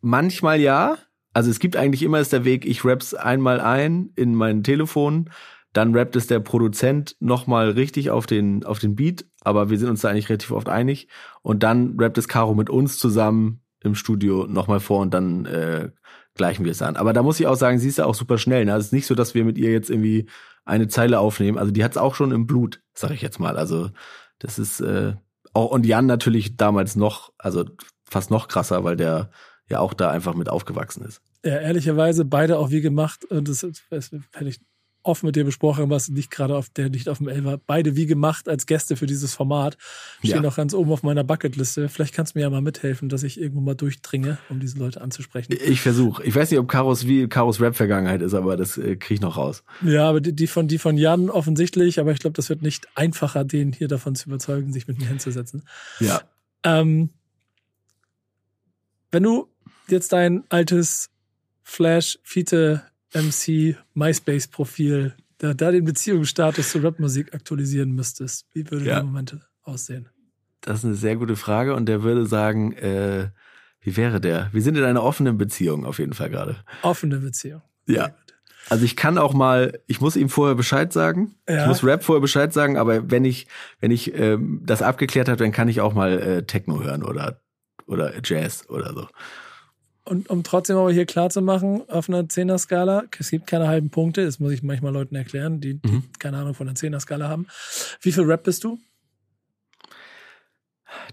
manchmal ja. Also es gibt eigentlich immer ist der Weg, ich raps einmal ein in mein Telefon, dann rappt es der Produzent nochmal richtig auf den, auf den Beat, aber wir sind uns da eigentlich relativ oft einig. Und dann rappt es Caro mit uns zusammen im Studio nochmal vor und dann äh, gleichen wir es an. Aber da muss ich auch sagen, sie ist ja auch super schnell. Ne? Also es ist nicht so, dass wir mit ihr jetzt irgendwie eine Zeile aufnehmen. Also die hat es auch schon im Blut, sag ich jetzt mal. Also das ist äh, auch und Jan natürlich damals noch, also fast noch krasser, weil der ja auch da einfach mit aufgewachsen ist. Ja, ehrlicherweise beide auch wie gemacht. Und das, das hätte ich offen mit dir besprochen, was nicht gerade auf der nicht auf dem war. Beide wie gemacht als Gäste für dieses Format. Stehen Ja. auch ganz oben auf meiner Bucketliste. Vielleicht kannst du mir ja mal mithelfen, dass ich irgendwo mal durchdringe, um diese Leute anzusprechen. Ich versuche. Ich weiß nicht, ob Karos wie Karos Rap-Vergangenheit ist, aber das äh, krieg ich noch raus. Ja, aber die, die von die von Jan offensichtlich, aber ich glaube, das wird nicht einfacher, den hier davon zu überzeugen, sich mit mir hinzusetzen. Ja. Ähm, wenn du jetzt dein altes Flash Fiete MC MySpace Profil da, da den Beziehungsstatus zur Rapmusik aktualisieren müsstest, wie würde Ja. der Moment aussehen? Das ist eine sehr gute Frage und der würde sagen, äh, wie wäre der? Wir sind in einer offenen Beziehung auf jeden Fall gerade. Offene Beziehung. Ja. Also ich kann auch mal, ich muss ihm vorher Bescheid sagen. Ja. Ich muss Rap vorher Bescheid sagen, aber wenn ich, wenn ich ähm, das abgeklärt habe, dann kann ich auch mal äh, Techno hören oder oder Jazz oder so. Und um trotzdem aber hier klar zu machen, auf einer Zehner-Skala, es gibt keine halben Punkte, das muss ich manchmal Leuten erklären, die, die Mhm. keine Ahnung von der Zehner-Skala haben. Wie viel Rap bist du?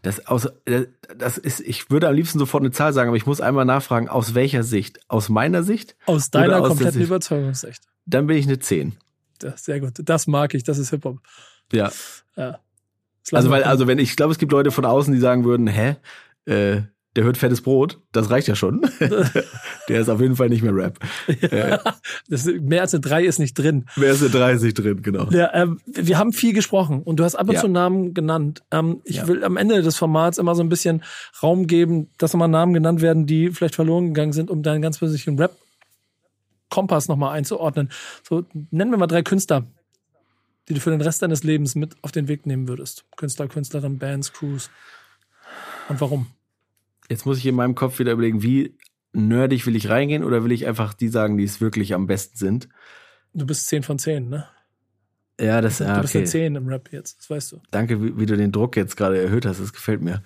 Das aus, äh, das ist, ich würde am liebsten sofort eine Zahl sagen, aber ich muss einmal nachfragen, aus welcher Sicht? Aus meiner Sicht? Aus deiner aus kompletten Sicht- Überzeugungssicht. Dann bin ich eine 10. Das, sehr gut. Das mag ich, das ist Hip-Hop. Ja. Ja. Also weil, also wenn ich glaube, es gibt Leute von außen, die sagen würden, hä, äh, der hört fettes Brot, das reicht ja schon. der ist auf jeden Fall nicht mehr Rap. das, mehr als eine 3 ist nicht drin. Wer ist eine 30 drin, genau. Ja, ähm, wir haben viel gesprochen und du hast ab und Ja. zu Namen genannt. Ähm, ich Ja. will am Ende des Formats immer so ein bisschen Raum geben, dass nochmal Namen genannt werden, die vielleicht verloren gegangen sind, um deinen ganz persönlichen Rap-Kompass nochmal einzuordnen. So, nennen wir mal drei Künstler, die du für den Rest deines Lebens mit auf den Weg nehmen würdest. Künstler, Künstlerin, Bands, Crews. Und warum? Jetzt muss ich in meinem Kopf wieder überlegen, wie nerdig will ich reingehen oder will ich einfach die sagen, die es wirklich am besten sind? Du bist 10 von 10, ne? Ja, das Du ah, bist eine okay. 10 im Rap jetzt, das weißt du. Danke, wie, wie du den Druck jetzt gerade erhöht hast. Das gefällt mir.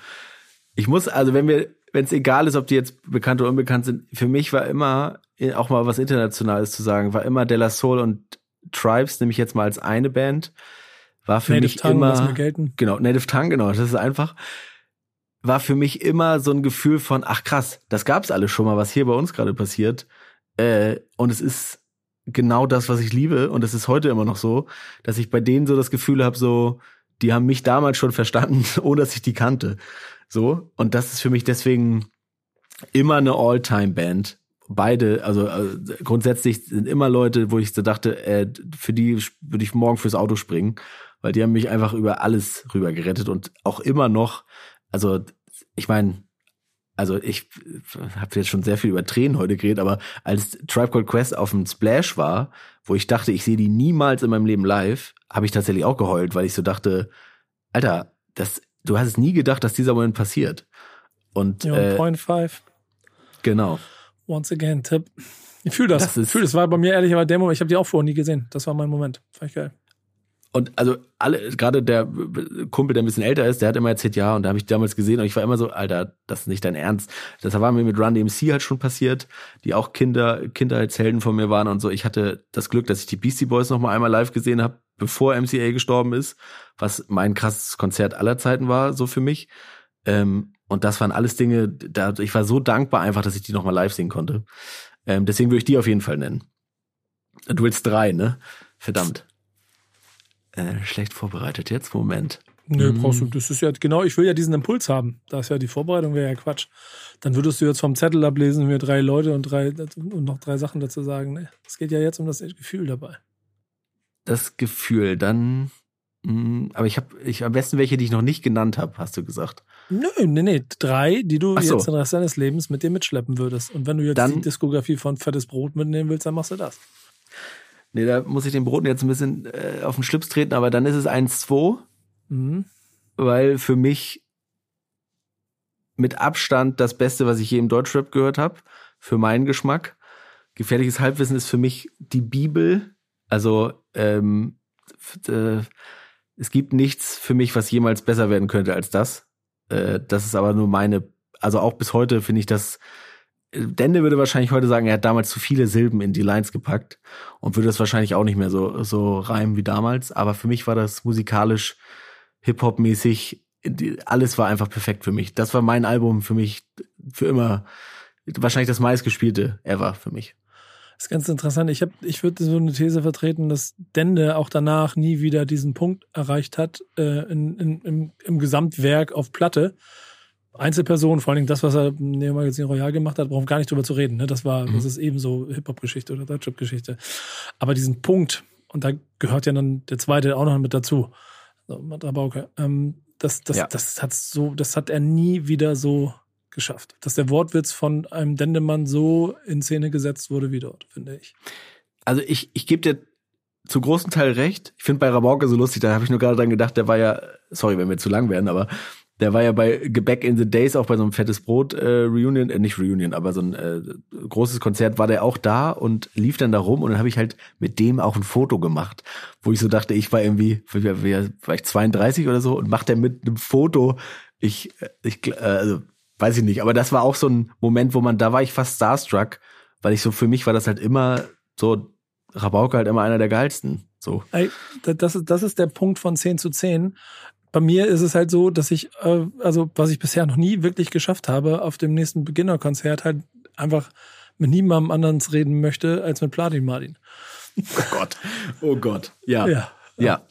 Ich muss, also wenn wir, wenn es egal ist, ob die jetzt bekannt oder unbekannt sind, für mich war immer, eh, auch mal was Internationales zu sagen, war immer De La Soul und Tribes, nehme ich jetzt mal als eine Band, war für Native mich Tongue, immer, genau, Native Tongue, genau, das ist einfach, war für mich immer so ein Gefühl von, ach krass, das gab's alles schon mal, was hier bei uns gerade passiert, äh, und es ist genau das, was ich liebe, und es ist heute immer noch so, dass ich bei denen so das Gefühl habe, so, die haben mich damals schon verstanden, ohne dass ich die kannte. So. Und das ist für mich deswegen immer eine All-Time-Band. Beide, also äh, grundsätzlich sind immer Leute, wo ich so dachte, äh, für die würde ich morgen fürs Auto springen, weil die haben mich einfach über alles rüber gerettet und auch immer noch, also ich meine, also ich habe jetzt schon sehr viel über Tränen heute geredet, aber als Tribe Called Quest auf dem Splash war, wo ich dachte, ich sehe die niemals in meinem Leben live, habe ich tatsächlich auch geheult, weil ich so dachte, Alter, das, du hast es nie gedacht, dass dieser Moment passiert. Und Ja, äh, Point 5. genau. Once again, Tipp. Ich fühle das. Das ich fühle das. War bei mir ehrlich aber der Moment. Ich habe die auch vorher nie gesehen. Das war mein Moment. Fand ich geil. Und also alle, gerade der Kumpel, der ein bisschen älter ist, der hat immer erzählt, ja, und da habe ich damals gesehen und ich war immer so, Alter, das ist nicht dein Ernst. Das war mir mit Run DMC halt schon passiert, die auch Kinder, Kindheitshelden von mir waren und so. Ich hatte das Glück, dass ich die Beastie Boys noch mal einmal live gesehen habe, bevor MCA gestorben ist, was mein krasses Konzert aller Zeiten war, so für mich. Ähm, und das waren alles Dinge, da, ich war so dankbar einfach, dass ich die noch mal live sehen konnte. Ähm, deswegen würde ich die auf jeden Fall nennen. Du willst drei, ne? Verdammt. Äh, schlecht vorbereitet jetzt, Moment. Nö, Mhm. brauchst du. Das ist ja genau, ich will ja diesen Impuls haben. Da ist ja die Vorbereitung, wäre ja Quatsch. Dann würdest du jetzt vom Zettel ablesen, mir drei Leute und drei und noch drei Sachen dazu sagen. Nee, es geht ja jetzt um das Gefühl dabei. Das Gefühl, dann. Mh, aber ich habe ich am besten welche, die ich noch nicht genannt habe, hast du gesagt. Nö, nee, nee. Drei, die du so. jetzt den Rest deines Lebens mit dir mitschleppen würdest. Und wenn du jetzt Dann- die Diskografie von Fettes Brot mitnehmen willst, dann machst du das. Nee, da muss ich den Broten jetzt ein bisschen äh, auf den Schlips treten, aber dann ist es 1-2, Mhm. weil für mich mit Abstand das Beste, was ich je im Deutschrap gehört habe, für meinen Geschmack. Gefährliches Halbwissen ist für mich die Bibel. Also ähm, äh, es gibt nichts für mich, was jemals besser werden könnte als das. Äh, das ist aber nur meine, also auch bis heute finde ich das. Dende würde wahrscheinlich heute sagen, er hat damals zu viele Silben in die Lines gepackt und würde das wahrscheinlich auch nicht mehr so, so reimen wie damals. Aber für mich war das musikalisch, Hip-Hop-mäßig, alles war einfach perfekt für mich. Das war mein Album für mich für immer. Wahrscheinlich das meistgespielte ever für mich. Das ist ganz interessant. Ich, hab, ich würde so eine These vertreten, dass Dende auch danach nie wieder diesen Punkt erreicht hat äh, in, in, im, im Gesamtwerk auf Platte. Einzelperson, vor allen Dingen das, was er im Neo Magazin Royal gemacht hat, brauchen wir gar nicht drüber zu reden. Ne? Das war, Mhm. das ist eben so Hip-Hop-Geschichte oder Deutschrap-Geschichte. Aber diesen Punkt, und da gehört ja dann der zweite auch noch mit dazu, so, Matrabauke, ähm, das, das, Ja. das hat so, das hat er nie wieder so geschafft. Dass der Wortwitz von einem Dendemann so in Szene gesetzt wurde wie dort, finde ich. Also ich, ich gebe dir zu großen Teil recht. Ich finde bei Rabauke so lustig, da habe ich nur gerade dran gedacht, der war ja, sorry, wenn wir zu lang werden, aber der war ja bei Back in the Days auch bei so einem fettes Brot äh, Reunion, äh, nicht Reunion, aber so ein äh, großes Konzert war der auch da und lief dann da rum und dann habe ich halt mit dem auch ein Foto gemacht, wo ich so dachte, ich war irgendwie, ich 32 oder so und macht der mit einem Foto, ich, ich, äh, also weiß ich nicht, aber das war auch so ein Moment, wo man, da war ich fast starstruck, weil ich so, für mich war das halt immer so, Rabauke halt immer einer der geilsten, so. Das ist, das ist der Punkt von 10 zu 10. Bei mir ist es halt so, dass ich, äh, also was ich bisher noch nie wirklich geschafft habe, auf dem nächsten Beginnerkonzert halt einfach mit niemandem anderen reden möchte als mit Platin Martin. Oh Gott, oh Gott, ja. Ja. Ja.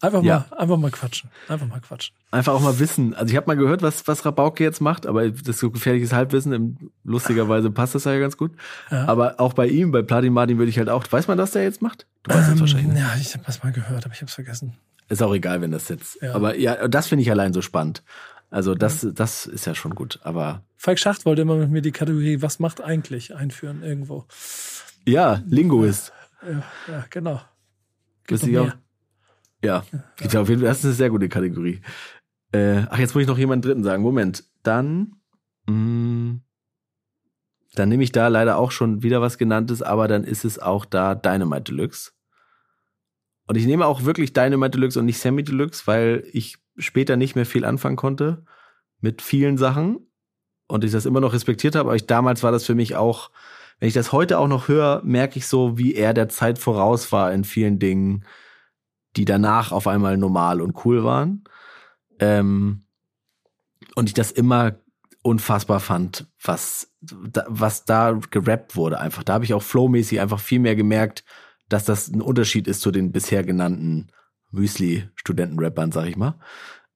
Einfach Ja. mal, einfach mal quatschen. Einfach mal quatschen. Einfach auch mal wissen. Also ich habe mal gehört, was, was Rabauke jetzt macht, aber das ist so gefährliches Halbwissen. Lustigerweise passt das ja ganz gut. Ja. Aber auch bei ihm, bei Platin Martin würde ich halt auch, weiß man, was der jetzt macht? Du weißt es wahrscheinlich nicht. Ja, ich habe das mal gehört, aber ich habe es vergessen. Ist auch egal, wenn das jetzt. Ja. Aber ja, das finde ich allein so spannend. Also das, das ist ja schon gut. Aber Falk Schacht wollte immer mit mir die Kategorie Was macht eigentlich einführen irgendwo. ja, Linguist. Ja, ja genau. Wüsste noch mehr. Ja, ich glaube, auf jeden Fall, das ist eine sehr gute Kategorie. Äh, ach, jetzt muss ich noch jemanden dritten sagen. Moment. Dann, mh, dann nehme ich da leider auch schon wieder was genanntes, aber dann ist es auch da Dynamite Deluxe. Und ich nehme auch wirklich Dynamite Deluxe und nicht Semi Deluxe, weil ich später nicht mehr viel anfangen konnte mit vielen Sachen und ich das immer noch respektiert habe. Aber ich, damals war das für mich auch, wenn ich das heute auch noch höre, merke ich so, wie er der Zeit voraus war in vielen Dingen die danach auf einmal normal und cool waren. Ähm, und ich das immer unfassbar fand, was da, was da gerappt wurde einfach. Da habe ich auch flowmäßig einfach viel mehr gemerkt, dass das ein Unterschied ist zu den bisher genannten Müsli-Studenten-Rappern, sag ich mal.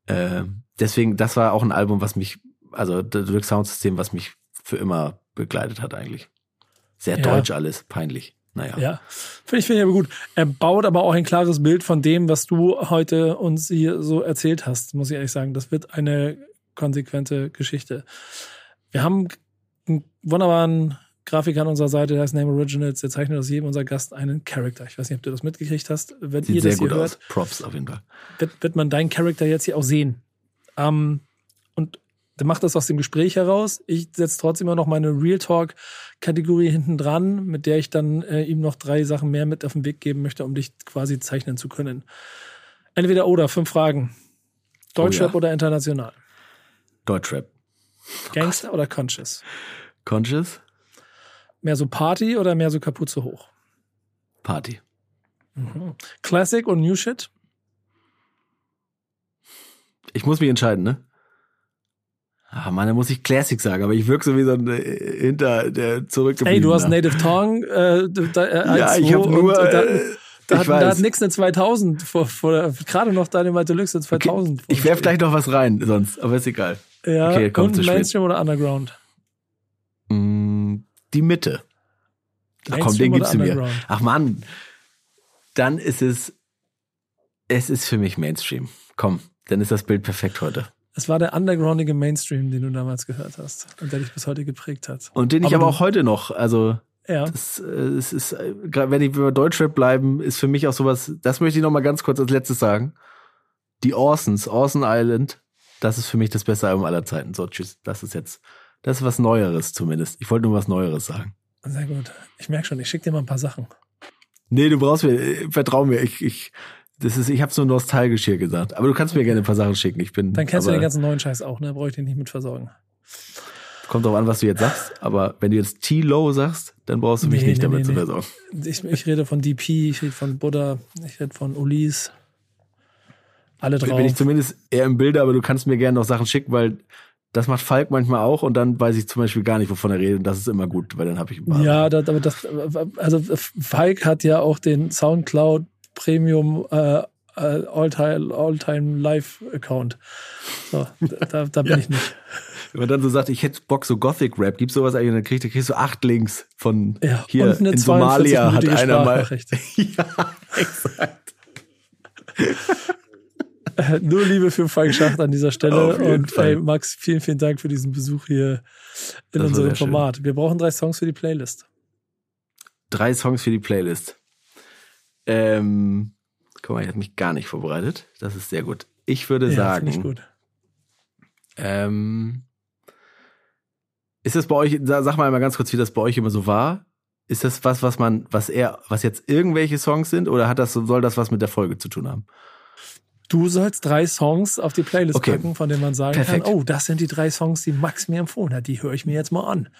Ähm, deswegen, das war auch ein Album, was mich, also das Deluxe Sound System, was mich für immer begleitet hat eigentlich. Sehr Ja. deutsch alles, peinlich. Naja. Ja, finde ich, finde ich aber gut. Er baut aber auch ein klares Bild von dem, was du heute uns hier so erzählt hast, muss ich ehrlich sagen. Das wird eine konsequente Geschichte. Wir haben einen wunderbaren Grafiker an unserer Seite, der heißt Name Originals, der zeichnet aus jedem unserer Gast einen Charakter. Ich weiß nicht, ob du das mitgekriegt hast. Wenn Sieht ihr sehr das hier gut hört, aus. Props auf jeden Fall. wird, wird man deinen Charakter jetzt hier auch sehen. Ähm, und der macht das aus dem Gespräch heraus. Ich setze trotzdem immer noch meine Real Talk-Kategorie hinten dran, mit der ich dann äh, ihm noch drei Sachen mehr mit auf den Weg geben möchte, um dich quasi zeichnen zu können. Entweder oder, fünf Fragen. Deutschrap Oh ja. oder international? Deutschrap. Gangster oder Conscious? Conscious? Mehr so Party oder mehr so Kapuze hoch? Party. Mhm. Classic und New Shit? Ich muss mich entscheiden, ne? Ah, Mann, da muss ich Classic sagen, aber ich wirke so wie so ein äh, hinter der zurückgeblieben. Ey, du hast Native Tongue. Äh, da, äh, Ja, 1, ich 2 habe nur. und, äh, Da ich hat, da hat nix eine 2000 vor, vor gerade noch Dynamite Deluxe eine 2000. Okay, ich werf gleich noch was rein, sonst, aber ist egal. ja, okay, kommt und zu spät. Mainstream oder Underground? Die Mitte. Ach komm, den gibst du mir. Ach Mann, dann ist es, es ist für mich Mainstream. Komm, dann ist das Bild perfekt heute. Es war der undergroundige Mainstream, den du damals gehört hast und der dich bis heute geprägt hat. Und den ich Aber aber auch heute noch, also Ja. Das, äh, es ist, äh, wenn ich über Deutschrap bleiben, ist für mich auch sowas, das möchte ich noch mal ganz kurz als letztes sagen. Die Orsons, Orson Island, das ist für mich das beste Album aller Zeiten. So, tschüss. Das ist jetzt, das ist was Neueres zumindest. Ich wollte nur was Neueres sagen. Sehr gut. Ich merke schon, ich schicke dir mal ein paar Sachen. Nee, du brauchst mir, äh, vertrau mir, ich, ich, das ist, ich habe so nostalgisch hier gesagt. Aber du kannst mir gerne ein paar Sachen schicken. Ich bin. Dann kennst du aber, den ganzen neuen Scheiß auch, ne? Brauche ich dich nicht mit versorgen. Kommt drauf an, was du jetzt sagst. Aber wenn du jetzt T-Low sagst, dann brauchst du mich Nee, nicht nee, damit nee, zu versorgen. Ich, ich rede von DP, ich rede von Buddha, ich rede von Ulis. Alle drauf. Bin ich zumindest eher im Bilde, aber du kannst mir gerne noch Sachen schicken, weil das macht Falk manchmal auch und dann weiß ich zum Beispiel gar nicht, wovon er redet. Und das ist immer gut, weil dann habe ich ein paar. Ja, aber das, also Falk hat ja auch den Soundcloud Premium äh, äh, All-Time All -Time Live Account. So, da, da bin Ja. ich nicht. Wenn man dann so sagt, ich hätte Bock so Gothic Rap, gibt's sowas eigentlich, dann kriegst du kriegst du acht Links von Ja, hier in Somalia hat 42-minütige einer mal. Ja, exakt. Nur Liebe für Schacht an dieser Stelle. Und Fall. ey, Max, vielen, vielen Dank für diesen Besuch hier in Das unserem sehr schön. Format. Wir brauchen drei Songs für die Playlist. Drei Songs für die Playlist. Ähm, guck mal, ich habe mich gar nicht vorbereitet. Das ist sehr gut. Ich würde Ja, finde ich sagen, gut. ähm, ist das bei euch, sa- sag mal mal ganz kurz, wie das bei euch immer so war. Ist das was, was man, was er, was jetzt irgendwelche Songs sind oder hat das, soll das was mit der Folge zu tun haben? Du sollst drei Songs auf die Playlist Okay. packen, von denen man sagen Perfekt. kann, oh, das sind die drei Songs, die Max mir empfohlen hat. Die höre ich mir jetzt mal an.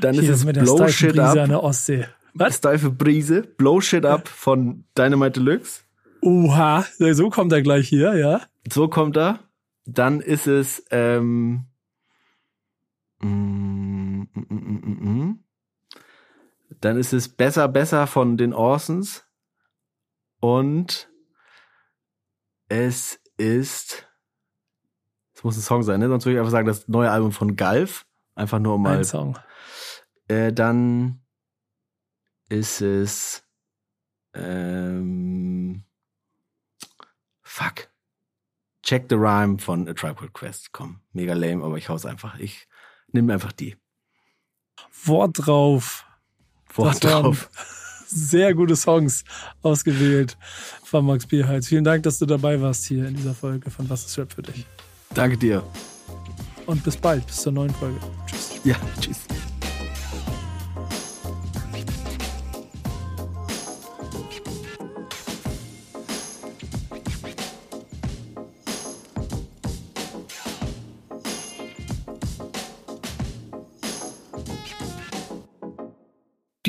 Dann Hier ist es mit der Blow Shit Brise an Up, der Ostsee. Was? steife Brise, Blow Shit Up von Dynamite Deluxe. Oha, so kommt er gleich hier, ja. So kommt er. Dann ist es ähm, mm, mm, mm. dann ist es besser besser von den Orsons und es ist es muss ein Song sein, ne? Sonst würde ich einfach sagen, das neue Album von Galf, einfach nur um mal Ein Song. äh, dann ist es ähm, fuck. Check the Rhyme von A Tribe Called Quest. Komm, mega lame, aber ich hau's einfach. Ich nehme einfach die. Wort drauf. Wort drauf. Sehr gute Songs ausgewählt von Max Bierhals. Vielen Dank, dass du dabei warst hier in dieser Folge von Was ist Rap für dich. Danke dir. Und bis bald, bis zur neuen Folge. Tschüss. Ja, tschüss.